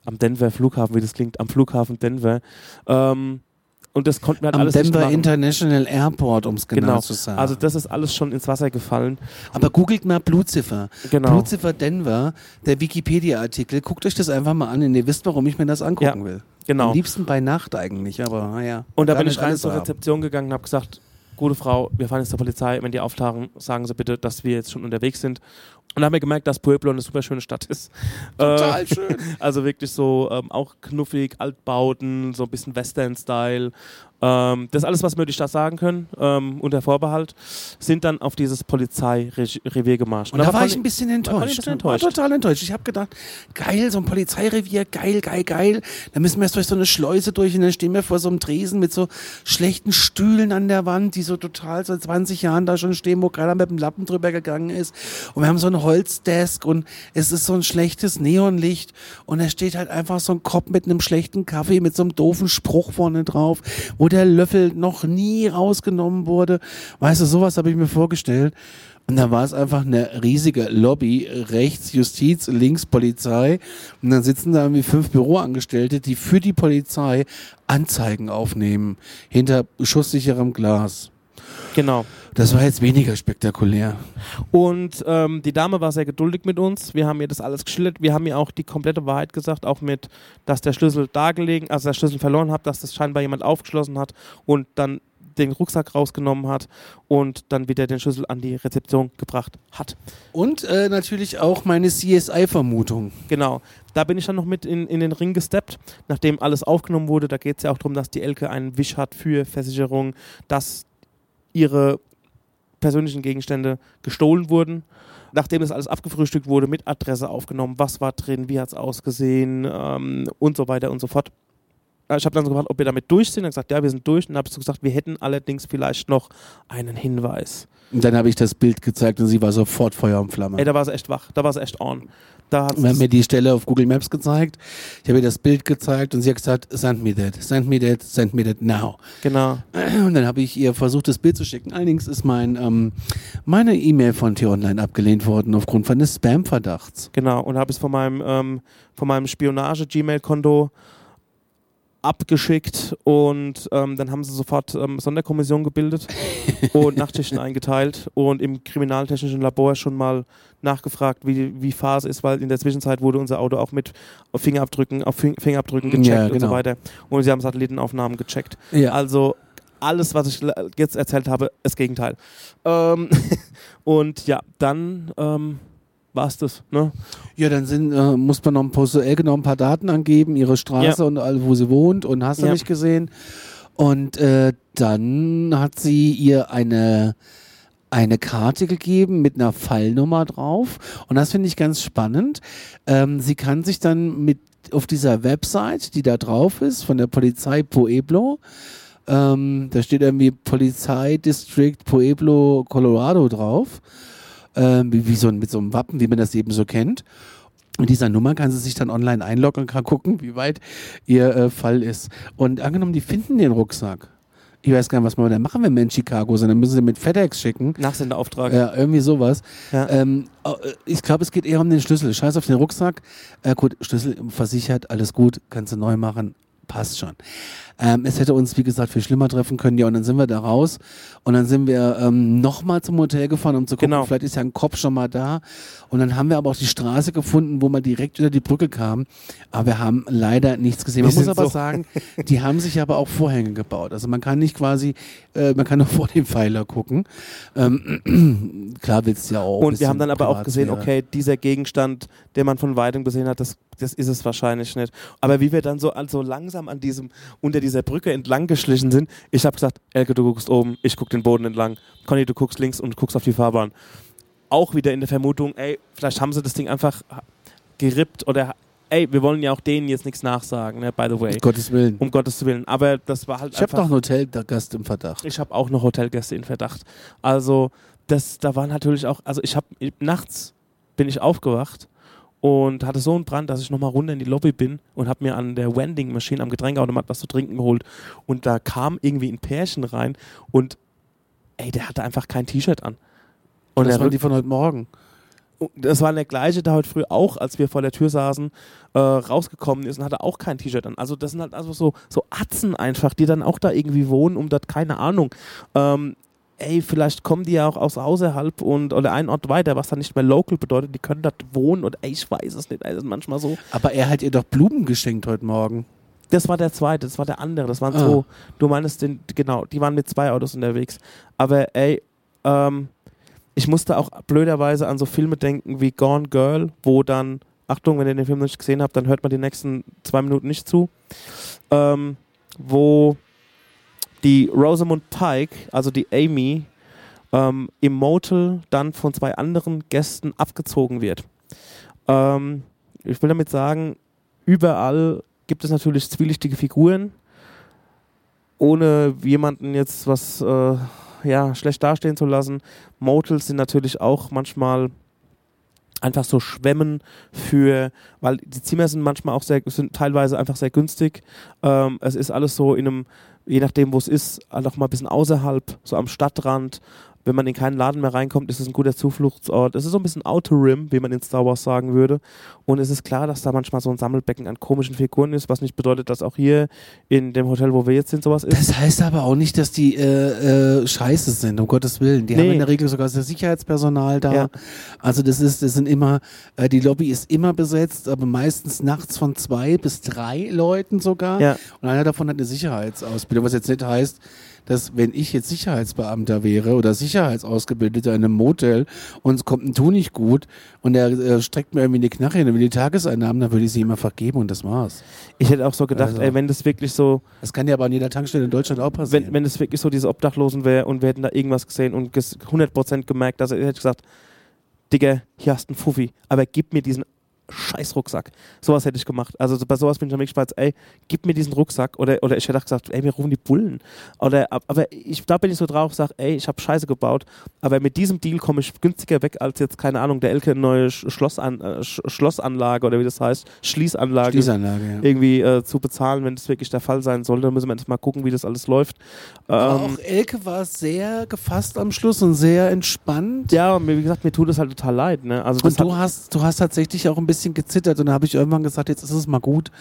am Denver Flughafen, wie das klingt, am Flughafen Denver. Ähm, und das konnten wir halt Am alles Denver nicht International Airport, um es genau, genau, zu sagen. Also das ist alles schon ins Wasser gefallen. Aber googelt mal Blutziffer. Genau. Blutziffer Denver, der Wikipedia-Artikel. Guckt euch das einfach mal an und ihr wisst, warum ich mir das angucken ja, will. Genau. Am liebsten bei Nacht eigentlich, aber naja. Und da bin ich rein zur Rezeption gegangen und habe gesagt, gute Frau, wir fahren jetzt zur Polizei, wenn die auftauchen, sagen Sie bitte, dass wir jetzt schon unterwegs sind. Und da haben wir gemerkt, dass Pueblo eine super schöne Stadt ist. Total äh, schön. Also wirklich so ähm, auch knuffig, Altbauten, so ein bisschen Western-Style. Ähm, das ist alles, was wir über die Stadt sagen können, ähm, unter Vorbehalt, sind dann auf dieses Polizeirevier gemarscht. Und, und da, war ich ein bisschen enttäuscht. War enttäuscht. War total enttäuscht. Ich habe gedacht, geil, so ein Polizeirevier, geil, geil, geil. Da müssen wir erst durch so eine Schleuse durch und dann stehen wir vor so einem Tresen mit so schlechten Stühlen an der Wand, die so total seit 20 Jahren da schon stehen, wo keiner mit dem Lappen drüber gegangen ist. Und wir haben so eine Holzdesk und es ist so ein schlechtes Neonlicht und da steht halt einfach so ein Kopf mit einem schlechten Kaffee mit so einem doofen Spruch vorne drauf, wo der Löffel noch nie rausgenommen wurde. Weißt du, sowas habe ich mir vorgestellt. Und da war es einfach eine riesige Lobby, rechts Justiz, links Polizei. Und dann sitzen da irgendwie fünf Büroangestellte, die für die Polizei Anzeigen aufnehmen, hinter schusssicherem Glas. Genau. Das war jetzt weniger spektakulär. Und ähm, die Dame war sehr geduldig mit uns. Wir haben ihr das alles geschildert. Wir haben ihr auch die komplette Wahrheit gesagt, auch mit, dass der Schlüssel da gelegen, also der Schlüssel verloren hat, dass das scheinbar jemand aufgeschlossen hat und dann den Rucksack rausgenommen hat und dann wieder den Schlüssel an die Rezeption gebracht hat. Und äh, natürlich auch meine CSI-Vermutung. Genau. Da bin ich dann noch mit in, in den Ring gesteppt, nachdem alles aufgenommen wurde. Da geht es ja auch darum, dass die Elke einen Wisch hat für Versicherung, dass ihre persönlichen Gegenstände gestohlen wurden. Nachdem das alles abgefrühstückt wurde, mit Adresse aufgenommen, was war drin, wie hat es ausgesehen ähm, und so weiter und so fort. Äh, ich habe dann so gefragt, ob wir damit durch sind. Er hat gesagt, ja, wir sind durch. Und dann habe ich so gesagt, wir hätten allerdings vielleicht noch einen Hinweis. Und dann habe ich das Bild gezeigt und sie war sofort Feuer und Flamme. Ey, da war sie echt wach, da war sie echt on. Da wir haben mir die Stelle auf Google Maps gezeigt. Ich habe ihr das Bild gezeigt und sie hat gesagt, send me that, send me that, send me that now. Genau. Und dann habe ich ihr versucht, das Bild zu schicken. Allerdings ist mein, ähm, meine E-Mail von T-Online abgelehnt worden aufgrund eines Spam-Verdachts. Genau. Und habe es von meinem, ähm, von meinem Spionage-Gmail-Konto abgeschickt und ähm, dann haben sie sofort ähm, Sonderkommission gebildet und Nachtschichten eingeteilt und im kriminaltechnischen Labor schon mal nachgefragt, wie, wie Phase ist, weil in der Zwischenzeit wurde unser Auto auch mit Fingerabdrücken, auf Fing Fingerabdrücken gecheckt Ja, und so genau. weiter. Und sie haben Satellitenaufnahmen gecheckt. Ja. Also alles, was ich jetzt erzählt habe, das Gegenteil. Ähm, und ja, dann war es das. Ne? Ja, dann sind, äh, muss man noch ein Elke noch ein paar Daten angeben, ihre Straße und all, wo sie wohnt und hast du Ja. nicht gesehen. Und äh, dann hat sie ihr eine, eine Karte gegeben mit einer Fallnummer drauf. Und das finde ich ganz spannend. Ähm, sie kann sich dann mit auf dieser Website, die da drauf ist, von der Polizei Pueblo, ähm, da steht irgendwie Polizei District Pueblo, Colorado drauf ähm, wie, wie so ein, mit so einem Wappen, wie man das eben so kennt. Mit dieser Nummer kann sie sich dann online einloggen und kann gucken, wie weit ihr äh, Fall ist. Und angenommen, die finden den Rucksack. Ich weiß gar nicht, was wir da machen, wenn wir in Chicago sind. Dann müssen sie mit FedEx schicken. Nachsenderauftrag. Ja, irgendwie sowas. Ja. Ähm, äh, ich glaube, es geht eher um den Schlüssel. Scheiß auf den Rucksack. Äh, gut, Schlüssel versichert, alles gut, kannst du neu machen, passt schon. Ähm, es hätte uns, wie gesagt, viel schlimmer treffen können. Ja, und dann sind wir da raus. Und dann sind wir ähm, nochmal zum Hotel gefahren, um zu gucken, Genau. vielleicht ist ja ein Kopf schon mal da. Und dann haben wir aber auch die Straße gefunden, wo man direkt über die Brücke kam. Aber wir haben leider nichts gesehen. Man muss aber so- sagen, die haben sich aber auch Vorhänge gebaut. Also man kann nicht quasi, äh, man kann nur vor dem Pfeiler gucken. Ähm, klar willst du ja auch. Und wir haben dann aber auch gesehen, okay, dieser Gegenstand, den man von weitem gesehen hat, das, das ist es wahrscheinlich nicht. Aber wie wir dann so also langsam an diesem, unter dieser Brücke entlang geschlichen sind, ich habe gesagt, Elke, du guckst oben, ich guck den Boden entlang. Conny, du guckst links und guckst auf die Fahrbahn. Auch wieder in der Vermutung, ey, vielleicht haben sie das Ding einfach gerippt oder ey, wir wollen ja auch denen jetzt nichts nachsagen, ne, by the way. Um Gottes Willen. Um Gottes Willen. Aber das war halt Ich habe noch einen Hotelgast im Verdacht. ich habe auch noch Hotelgäste in Verdacht. Also, das, da war natürlich auch, also ich habe nachts bin ich aufgewacht und hatte so einen Brand, dass ich nochmal runter in die Lobby bin und habe mir an der Wending Machine am Getränkeautomat was zu trinken geholt. Und da kam irgendwie ein Pärchen rein und ey, der hatte einfach kein T-Shirt an. Und das waren die von heute Morgen. und das war der gleiche, der heute früh auch, als wir vor der Tür saßen, äh, rausgekommen ist und hatte auch kein T-Shirt an. Also das sind halt also so, so Atzen einfach, die dann auch da irgendwie wohnen, um dort, keine Ahnung. Ähm, ey, vielleicht kommen die ja auch aus außerhalb und oder einen Ort weiter, was dann nicht mehr local bedeutet, die können dort wohnen und ey, ich weiß es nicht, ey, das ist manchmal so. Aber er hat ihr doch Blumen geschenkt heute Morgen. Das war der zweite, das war der andere, das waren Ah. so, du meinst den, genau, die waren mit zwei Autos unterwegs. Aber ey, ähm, ich musste auch blöderweise an so Filme denken wie Gone Girl, wo dann, Achtung, wenn ihr den Film noch nicht gesehen habt, dann hört man die nächsten zwei Minuten nicht zu, ähm, wo die Rosamund Pike, also die Amy, ähm, im Motel dann von zwei anderen Gästen abgezogen wird. Ähm, ich will damit sagen, überall gibt es natürlich zwielichtige Figuren, ohne jemanden jetzt was äh, ja, schlecht dastehen zu lassen. Motels sind natürlich auch manchmal einfach so Schwemmen für, weil die Zimmer sind manchmal auch sehr, sind teilweise einfach sehr günstig. Ähm, es ist alles so in einem, je nachdem wo es ist, halt auch mal ein bisschen außerhalb, so am Stadtrand. Wenn man in keinen Laden mehr reinkommt, ist es ein guter Zufluchtsort. Es ist so ein bisschen Outer Rim, wie man in Star Wars sagen würde. Und es ist klar, dass da manchmal so ein Sammelbecken an komischen Figuren ist, was nicht bedeutet, dass auch hier in dem Hotel, wo wir jetzt sind, sowas ist. Das heißt aber auch nicht, dass die äh, äh, scheiße sind, um Gottes Willen. Die Nee. haben in der Regel sogar das Sicherheitspersonal da. Ja. Also das ist, das sind immer, äh, die Lobby ist immer besetzt, aber meistens nachts von zwei bis drei Leuten sogar. Ja. Und einer davon hat eine Sicherheitsausbildung, was jetzt nicht heißt, dass wenn ich jetzt Sicherheitsbeamter wäre oder Sicherheitsausgebildeter in einem Motel und es kommt ein Tu nicht gut und er äh, streckt mir irgendwie eine Knarre hin und will die Tageseinnahmen, dann würde ich sie ihm einfach geben und das war's. Ich hätte auch so gedacht, Also. ey, wenn das wirklich so, Das kann ja aber an jeder Tankstelle in Deutschland auch passieren. wenn, wenn das wirklich so diese Obdachlosen wäre und wir hätten da irgendwas gesehen und ges- 100% gemerkt, dass er hätte gesagt, Digga, hier hast du einen Fuffi, aber gib mir diesen scheiß Rucksack. Sowas hätte ich gemacht. Also bei sowas bin ich am wirklich Spaß, ey, gib mir diesen Rucksack oder, oder ich hätte auch gesagt, ey, wir rufen die Bullen. Oder, ab- aber ich, da bin ich so drauf, sag, ey, ich habe Scheiße gebaut, aber mit diesem Deal komme ich günstiger weg als jetzt, keine Ahnung, der Elke neue Sch Schlossan äh, Sch Schlossanlage oder wie das heißt, Schließanlage Schließanlage, ja. irgendwie äh, zu bezahlen, wenn das wirklich der Fall sein sollte. Dann müssen wir jetzt mal gucken, wie das alles läuft. Ähm, auch Elke war sehr gefasst am Schluss und sehr entspannt. ja, wie gesagt, mir tut es halt total leid. Ne? Also und du hast, du hast tatsächlich auch ein bisschen bisschen gezittert und da habe ich irgendwann gesagt, jetzt ist es mal gut,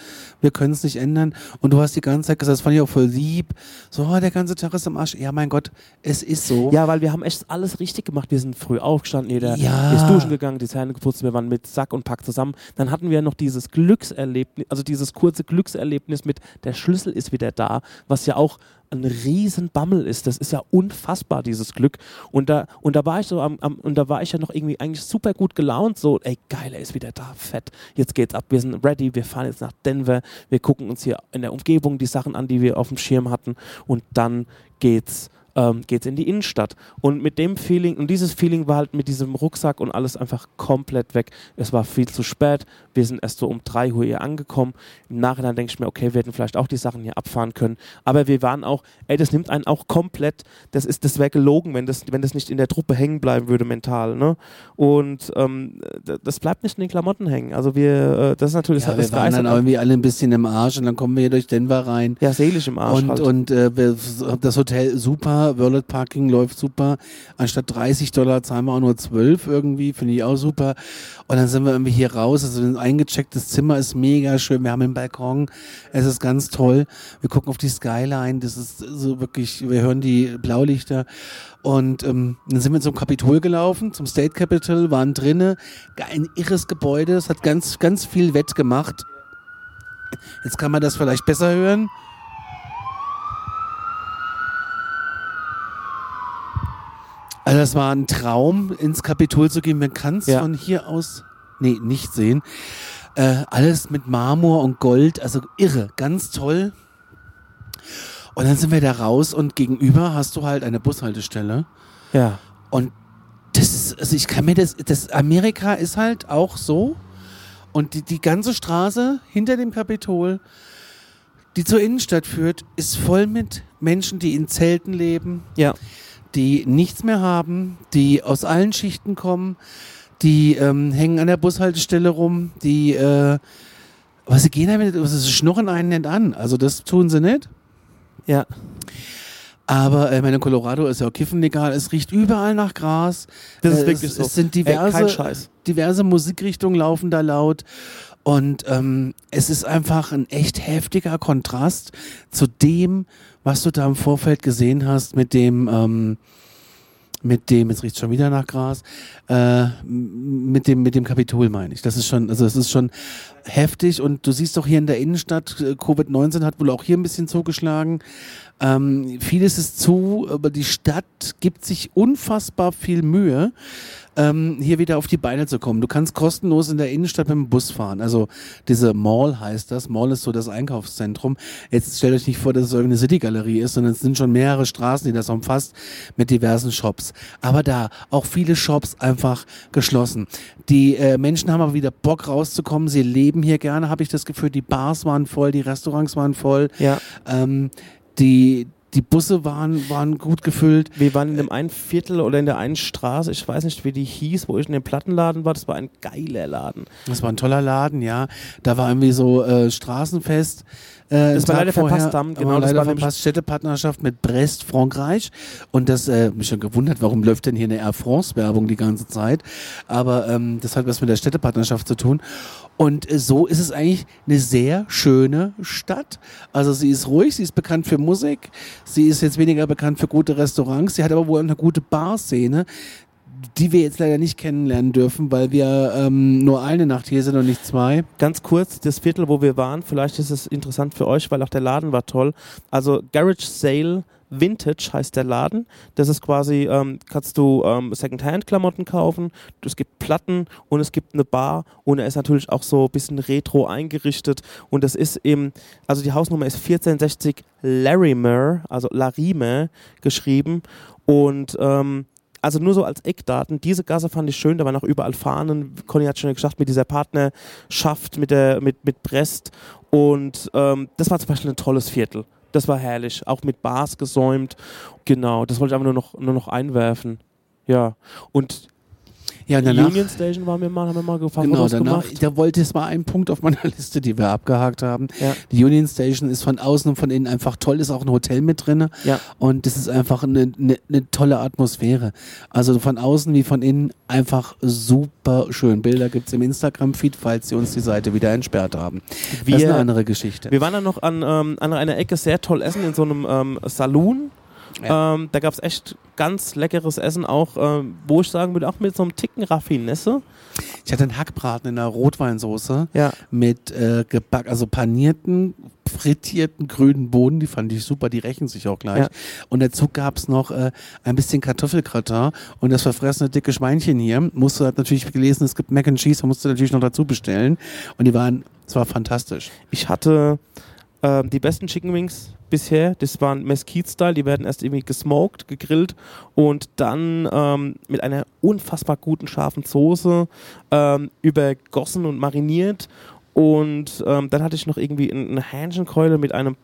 wir können es nicht ändern. Und du hast die ganze Zeit gesagt, das fand ich auch voll lieb. So, oh, der ganze Tag ist am Arsch. Ja, mein Gott, es ist so. Ja, weil wir haben echt alles richtig gemacht. Wir sind früh aufgestanden, jeder Ja. ist duschen gegangen, die Zähne geputzt, wir waren mit Sack und Pack zusammen. Dann hatten wir noch dieses Glückserlebnis, also dieses kurze Glückserlebnis mit der Schlüssel ist wieder da, was ja auch ein riesen Bammel ist. Das ist ja unfassbar, dieses Glück. Und da, und da war ich so am, am, und da war ich ja noch irgendwie eigentlich super gut gelaunt. So, ey, geil, er ist wieder da, fett. Jetzt geht's ab, wir sind ready, wir fahren jetzt nach Denver, wir gucken uns hier in der Umgebung die Sachen an, die wir auf dem Schirm hatten. Und dann geht's ähm, geht's in die Innenstadt. Und mit dem Feeling, und dieses Feeling war halt mit diesem Rucksack und alles einfach komplett weg. Es war viel zu spät. Wir sind erst so um 3 Uhr hier angekommen. Im Nachhinein denke ich mir, okay, wir hätten vielleicht auch die Sachen hier abfahren können. Aber wir waren auch, ey, das nimmt einen auch komplett, das ist, das wäre gelogen, wenn das, wenn das nicht in der Truppe hängen bleiben würde mental, ne? Und ähm, das bleibt nicht in den Klamotten hängen. Also wir, äh, das ist natürlich, Ja, das wir waren dann auch irgendwie alle ein bisschen im Arsch und dann kommen wir hier durch Denver rein. ja, seelisch im Arsch Und, halt. und äh, das Hotel super, World Parking läuft super. Anstatt 30 Dollar zahlen wir auch nur 12 irgendwie, finde ich auch super. Und dann sind wir irgendwie hier raus. Also ein eingechecktes Zimmer ist mega schön. Wir haben einen Balkon. Es ist ganz toll. Wir gucken auf die Skyline. Das ist so wirklich, wir hören die Blaulichter. Und ähm, dann sind wir zum Kapitol gelaufen, zum State Capitol, waren drinne. Ein irres Gebäude. Es hat ganz, ganz viel wettgemacht. Jetzt kann man das vielleicht besser hören. Also das war ein Traum, ins Kapitol zu gehen. Man kann es Ja. von hier aus, nee, nicht sehen. Äh, alles mit Marmor und Gold, also irre, ganz toll. Und dann sind wir da raus und gegenüber hast du halt eine Bushaltestelle. ja. Und das ist, also ich kann mir das, das Amerika ist halt auch so. Und die, die ganze Straße hinter dem Kapitol, die zur Innenstadt führt, ist voll mit Menschen, die in Zelten leben, Ja. Die nichts mehr haben, die aus allen Schichten kommen, die ähm, hängen an der Bushaltestelle rum, die, äh, aber sie gehen damit, also sie schnurren einen nicht an. Also das tun sie nicht. Ja. Aber äh, meine Colorado ist ja auch kiffenlegal. Es riecht überall nach Gras. Das ist Äh, wirklich es, so. Es sind Ey, diverse, Scheiß. diverse Musikrichtungen laufen da laut. Und ähm, es ist einfach ein echt heftiger Kontrast zu dem, was du da im Vorfeld gesehen hast mit dem, ähm, mit dem, jetzt riecht schon wieder nach Gras, äh, mit dem, mit dem Kapitol meine ich. Das ist schon, also es ist schon heftig und du siehst doch hier in der Innenstadt, äh, Covid-19 hat wohl auch hier ein bisschen zugeschlagen. Ähm, vieles ist zu, aber die Stadt gibt sich unfassbar viel Mühe, ähm, hier wieder auf die Beine zu kommen. Du kannst kostenlos in der Innenstadt mit dem Bus fahren. Also diese Mall heißt das. Mall ist so das Einkaufszentrum. Jetzt stellt euch nicht vor, dass es irgendeine City-Galerie ist, sondern es sind schon mehrere Straßen, die das umfasst, mit diversen Shops. Aber da auch viele Shops einfach geschlossen. Die äh, Menschen haben aber wieder Bock rauszukommen. Sie leben hier gerne, habe ich das Gefühl. Die Bars waren voll, die Restaurants waren voll. Ja. Ähm, die, die Busse waren, waren gut gefüllt. Wir waren in dem einen Viertel oder in der einen Straße, ich weiß nicht, wie die hieß, wo ich in dem Plattenladen war. Das war ein geiler Laden. Das war ein toller Laden, ja. Da war irgendwie so äh, Straßenfest. Äh, Das wir Tag leider vorher, verpasst haben, genau, das leider war verpasst. Städtepartnerschaft mit Brest, Frankreich. Und das, äh, mich schon gewundert, warum läuft denn hier eine Air France-Werbung die ganze Zeit? Aber ähm, das hat was mit der Städtepartnerschaft zu tun. Und äh, so ist es eigentlich eine sehr schöne Stadt. Also sie ist ruhig, sie ist bekannt für Musik, sie ist jetzt weniger bekannt für gute Restaurants, sie hat aber wohl eine gute Barszene die wir jetzt leider nicht kennenlernen dürfen, weil wir ähm, nur eine Nacht hier sind und nicht zwei. Ganz kurz, das Viertel, wo wir waren, vielleicht ist es interessant für euch, weil auch der Laden war toll. Also Garage Sale Vintage heißt der Laden. Das ist quasi, ähm, kannst du ähm, Secondhand-Klamotten kaufen, es gibt Platten und es gibt eine Bar und er ist natürlich auch so ein bisschen retro eingerichtet. Und das ist eben, also die Hausnummer ist 1460 Larimer, also Larimer geschrieben. Und ähm, also nur so als Eckdaten, diese Gasse fand ich schön, da waren auch überall Fahnen, Conny hat schon gesagt, mit dieser Partnerschaft, mit, der, mit, mit Brest. Und ähm, das war zum Beispiel ein tolles Viertel. Das war herrlich, auch mit Bars gesäumt. Genau, das wollte ich einfach nur noch, nur noch einwerfen. Ja, und Ja, danach, Union Station waren wir mal, haben wir mal paar genau, danach, gemacht. da wollte es mal einen Punkt auf meiner Liste, die wir abgehakt haben. Ja. Die Union Station ist von außen und von innen einfach toll, ist auch ein Hotel mit drin. Ja. Und das ist einfach eine, eine, eine tolle Atmosphäre. Also von außen wie von innen einfach super schön. Bilder gibt's im Instagram-Feed, falls sie uns die Seite wieder entsperrt haben. das ist eine Wir, andere Geschichte. wir waren dann noch an, ähm, an einer Ecke sehr toll essen in so einem ähm, Saloon. Ja. Ähm, da gab es echt ganz leckeres Essen, auch ähm, wo ich sagen würde, auch mit so einem Ticken Raffinesse. Ich hatte einen Hackbraten in einer Rotweinsoße Ja. mit äh, geback, also panierten, frittierten grünen Bohnen, die fand ich super, die rächen sich auch gleich. Ja. Und dazu gab's noch äh, ein bisschen Kartoffelgratin und das verfressene dicke Schweinchen hier. Musste hat natürlich gelesen, es gibt Mac and Cheese, da musst du natürlich noch dazu bestellen. Und die waren, es war fantastisch. Ich hatte ähm, die besten Chicken Wings bisher. Das waren Mesquite-Style. Die werden erst irgendwie gesmoked, gegrillt und dann ähm, mit einer unfassbar guten scharfen Soße ähm, übergossen und mariniert. Und ähm, dann hatte ich noch irgendwie eine Hähnchenkeule mit einem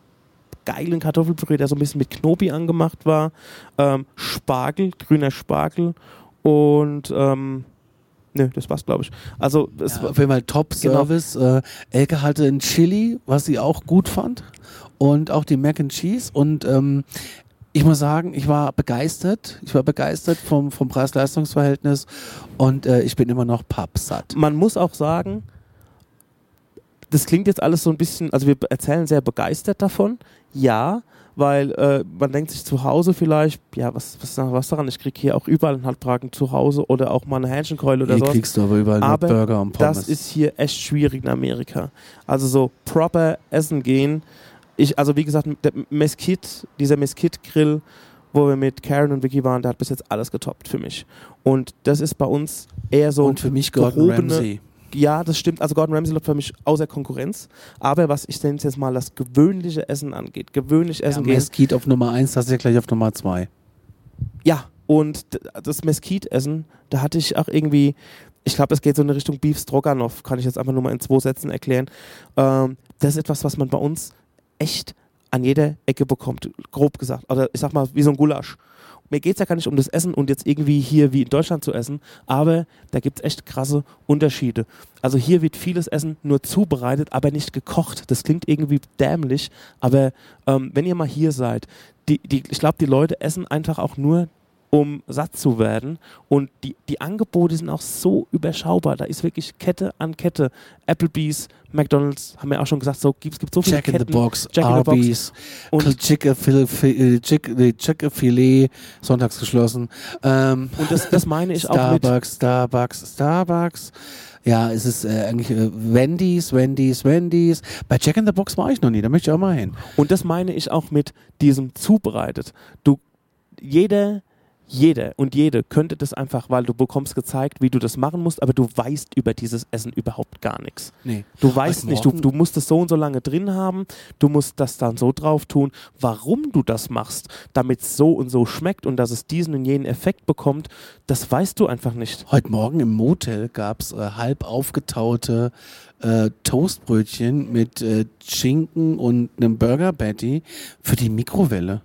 geilen Kartoffelpüree, der so ein bisschen mit Knobi angemacht war. Ähm, Spargel, grüner Spargel und ähm, Nö, das war's, glaube ich. Also, es Ja, war, auf jeden Fall Top-Service. Äh, Elke hatte ein Chili, was sie auch gut fand. Und auch die Mac and Cheese. Und ähm, ich muss sagen, ich war begeistert. Ich war begeistert vom, vom Preis-Leistungs-Verhältnis. Und äh, ich bin immer noch pappsatt. man muss auch sagen, das klingt jetzt alles so ein bisschen, also wir erzählen sehr begeistert davon, ja, weil äh, man denkt sich zu Hause vielleicht, ja, was, was, was daran, ich kriege hier auch überall einen Halbbraten zu Hause oder auch mal eine Hähnchenkeule oder Hier so. kriegst du aber überall Aber Burger und Pommes. Das ist hier echt schwierig in Amerika. Also so proper essen gehen. Ich, also wie gesagt, der Mesquite, dieser Mesquite-Grill, wo wir mit Karen und Vicky waren, der hat bis jetzt alles getoppt für mich. Und das ist bei uns eher so und für mich Gordon Ramsay. ja, das stimmt. Also Gordon Ramsay läuft für mich außer Konkurrenz. Aber was ich nenne jetzt mal das gewöhnliche Essen angeht, gewöhnlich Ja, essen gehen. Mesquite auf Nummer 1, das ist ja gleich auf Nummer 2. Ja, und das Mesquite-Essen, da hatte ich auch irgendwie, ich glaube, es geht so in Richtung Beef Stroganoff, kann ich jetzt einfach nur mal in zwei Sätzen erklären. Ähm, das ist etwas, was man bei uns echt an jeder Ecke bekommt, grob gesagt. Oder ich sag mal, wie so ein Gulasch. Mir geht es ja gar nicht um das Essen und jetzt irgendwie hier wie in Deutschland zu essen, aber da gibt es echt krasse Unterschiede. Also hier wird vieles Essen nur zubereitet, aber nicht gekocht. Das klingt irgendwie dämlich, aber ähm, wenn ihr mal hier seid, die, die, ich glaube, die Leute essen einfach auch nur um satt zu werden. Und die, die Angebote sind auch so überschaubar. Da ist wirklich Kette an Kette. Applebee's, McDonalds, haben wir auch schon gesagt, so gibt es gibt so viele Jack in the Ketten. Box, Jack in the Box. Arby's, Und, Chicken Filet, Chick- Chicken Filet, sonntags geschlossen. Ähm, und das, das meine ich auch mit. Starbucks, Starbucks, Starbucks. Ja, es ist äh, eigentlich äh, Wendy's, Wendy's, Wendy's. Bei Jack in the Box war ich noch nie, da möchte ich auch mal hin. Und das meine ich auch mit diesem zubereitet. Du, jeder, jeder und jede könnte das einfach, weil du bekommst gezeigt, wie du das machen musst, aber du weißt über dieses Essen überhaupt gar nichts. Nee. Du weißt nicht, du, du musst es so und so lange drin haben, du musst das dann so drauf tun, warum du das machst, damit es so und so schmeckt und dass es diesen und jenen Effekt bekommt, das weißt du einfach nicht. Heute Morgen im Motel gab's äh, halb aufgetaute äh, Toastbrötchen mit äh, Schinken und einem Burger Patty für die Mikrowelle.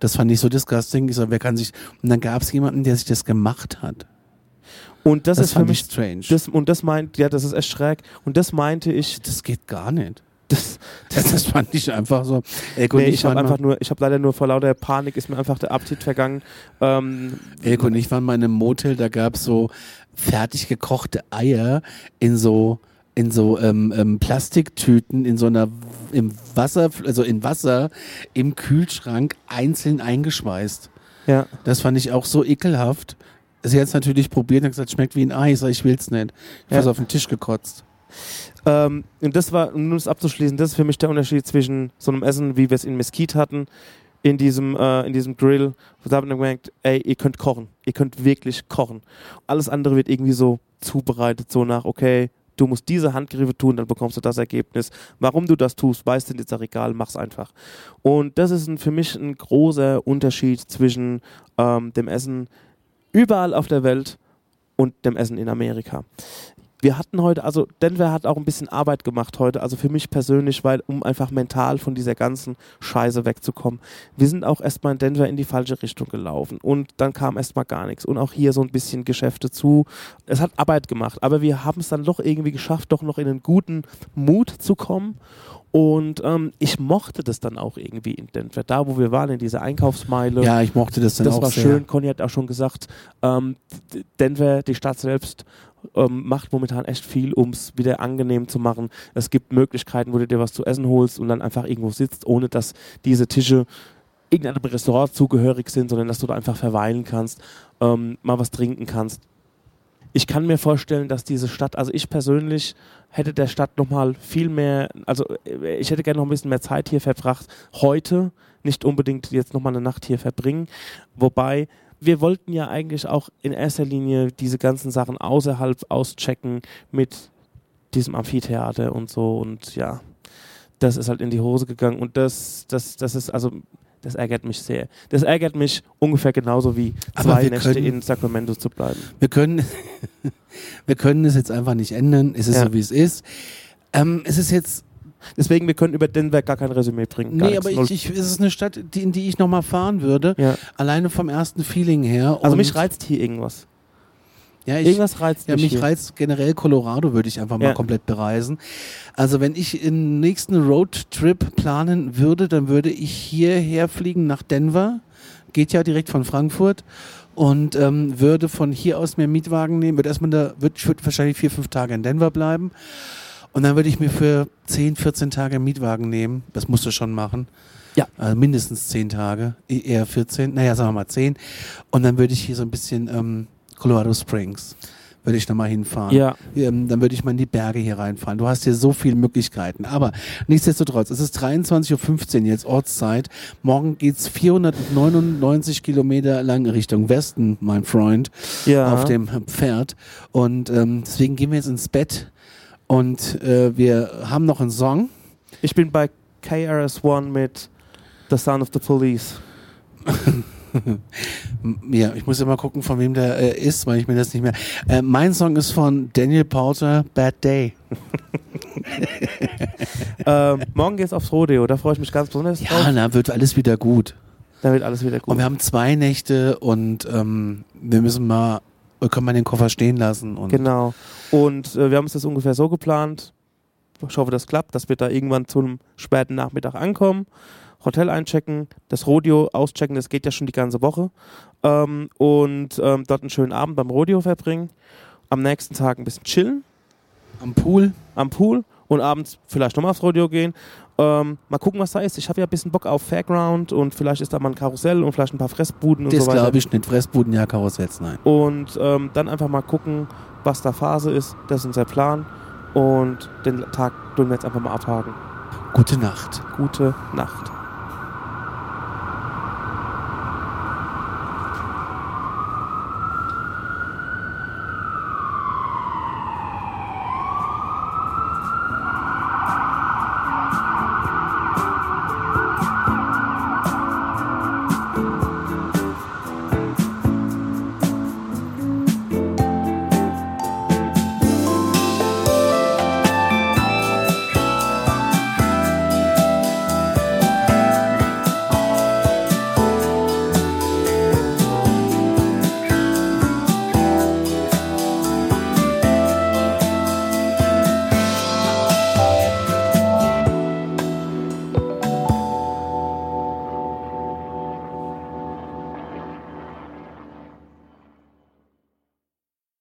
Das fand ich so disgusting. Ich so, wer kann sich. Und dann gab's jemanden, der sich das gemacht hat. Und das, Das, ist für mich, ich strange. das, und das meint, ja, das ist echt schräg. Und das meinte ich, das geht gar nicht. das, Das, das fand ich einfach so. Und nee, ich, ich habe einfach nur, ich habe leider nur vor lauter Panik ist mir einfach der Appetit vergangen. Ähm, Elke und ich waren mal in einem Motel, da gab's so fertig gekochte Eier in so in so ähm, ähm, Plastiktüten in so einer im Wasser, also in Wasser im Kühlschrank einzeln eingeschweißt. ja. Das fand ich auch so ekelhaft. Sie hat es natürlich probiert und gesagt, schmeckt wie ein Ei. Ich sag, ich will's nicht. Ich Ja. ja. auf den Tisch gekotzt. Ähm, und das war, um das abzuschließen, das ist für mich der Unterschied zwischen so einem Essen, wie wir es in Mesquite hatten, in diesem, äh, in diesem Grill. Da haben wir gemerkt, ey, ihr könnt kochen. Ihr könnt wirklich kochen. Alles andere wird irgendwie so zubereitet, so nach, okay, du musst diese Handgriffe tun, dann bekommst du das Ergebnis. Warum du das tust, weißt du jetzt auch egal, mach's einfach. Und das ist ein, für mich ein großer Unterschied zwischen ähm, dem Essen überall auf der Welt und dem Essen in Amerika. Wir hatten heute, also Denver hat auch ein bisschen Arbeit gemacht heute, also für mich persönlich, weil um einfach mental von dieser ganzen Scheiße wegzukommen. Wir sind auch erstmal in Denver in die falsche Richtung gelaufen und dann kam erstmal gar nichts und auch hier so ein bisschen Geschäfte zu. Es hat Arbeit gemacht, aber wir haben es dann doch irgendwie geschafft, doch noch in einen guten Mut zu kommen und ähm, ich mochte das dann auch irgendwie in Denver, da wo wir waren, in dieser Einkaufsmeile. Ja, ich mochte das dann das auch war sehr. schön. Conny hat auch schon gesagt, ähm, Denver, die Stadt selbst, ähm, macht momentan echt viel, um es wieder angenehm zu machen. Es gibt Möglichkeiten, wo du dir was zu essen holst und dann einfach irgendwo sitzt, ohne dass diese Tische irgendeinem Restaurant zugehörig sind, sondern dass du da einfach verweilen kannst, ähm, mal was trinken kannst. Ich kann mir vorstellen, dass diese Stadt, also ich persönlich hätte der Stadt nochmal viel mehr, also äh, ich hätte gerne noch ein bisschen mehr Zeit hier verbracht. Heute, nicht unbedingt jetzt nochmal eine Nacht hier verbringen. Wobei, wir wollten ja eigentlich auch in erster Linie diese ganzen Sachen außerhalb auschecken mit diesem Amphitheater und so und ja, das ist halt in die Hose gegangen und das, das, das ist also, das ärgert mich sehr. Das ärgert mich ungefähr genauso wie zwei Nächte können- in Sacramento zu bleiben. Wir können, wir können es jetzt einfach nicht ändern. Es ist Ja. so, wie es ist. Ähm, es ist jetzt, Deswegen, wir können über Denver gar kein Resümee bringen. Nee, aber ich, ich, es ist eine Stadt, die, in die ich nochmal fahren würde. ja. Alleine vom ersten Feeling her. Also mich reizt hier irgendwas. ja, ich, Irgendwas reizt Ja, mich mich hier. reizt generell Colorado, würde ich einfach mal Ja. komplett bereisen. Also wenn ich einen nächsten Roadtrip planen würde, dann würde ich hierher fliegen nach Denver. Geht ja direkt von Frankfurt. Und ähm, würde von hier aus mir einen Mietwagen nehmen, würde erstmal da, würde, ich würde wahrscheinlich vier, fünf Tage in Denver bleiben. Und dann würde ich mir für 10, 14 Tage einen Mietwagen nehmen. Das musst du schon machen. Ja. Also mindestens 10 Tage, e- eher 14, naja, sagen wir mal 10. Und dann würde ich hier so ein bisschen ähm, Colorado Springs, würde ich nochmal hinfahren. Ja, Ähm, dann würde ich mal in die Berge hier reinfahren. Du hast hier so viele Möglichkeiten. Aber nichtsdestotrotz, es ist 23.15 Uhr jetzt Ortszeit. Morgen geht's 499 Kilometer lang Richtung Westen, mein Freund, ja. auf dem Pferd. Und ähm, deswegen gehen wir jetzt ins Bett. Und äh, wir haben noch einen Song. Ich bin bei KRS-One mit The Sound of the Police. Ja, ich muss immer gucken, von wem der äh, ist, weil ich mir das nicht mehr. Äh, mein Song ist von Daniel Porter, Bad Day. ähm, morgen geht's aufs Rodeo, da freue ich mich ganz besonders Ja, drauf. na, wird alles wieder gut. Da wird alles wieder gut. Und wir haben zwei Nächte und ähm, wir müssen mal, wir können mal den Koffer stehen lassen. Und Genau. Und äh, wir haben uns das ungefähr so geplant. Ich hoffe, das klappt, dass wir da irgendwann zu einem späten Nachmittag ankommen, Hotel einchecken, das Rodeo auschecken, das geht ja schon die ganze Woche. Ähm, und ähm, dort einen schönen Abend beim Rodeo verbringen. Am nächsten Tag ein bisschen chillen am Pool. am Pool und abends vielleicht nochmal aufs Rodeo gehen. Ähm, mal gucken, was da ist. Ich habe ja ein bisschen Bock auf Fairground und vielleicht ist da mal ein Karussell und vielleicht ein paar Fressbuden und Das so weiter. glaube ich nicht. Fressbuden, ja, Karussells, nein. Und ähm, dann einfach mal gucken, was da Phase ist. Das ist unser Plan. Und den Tag tun wir jetzt einfach mal abhaken. Gute Nacht. Gute Nacht.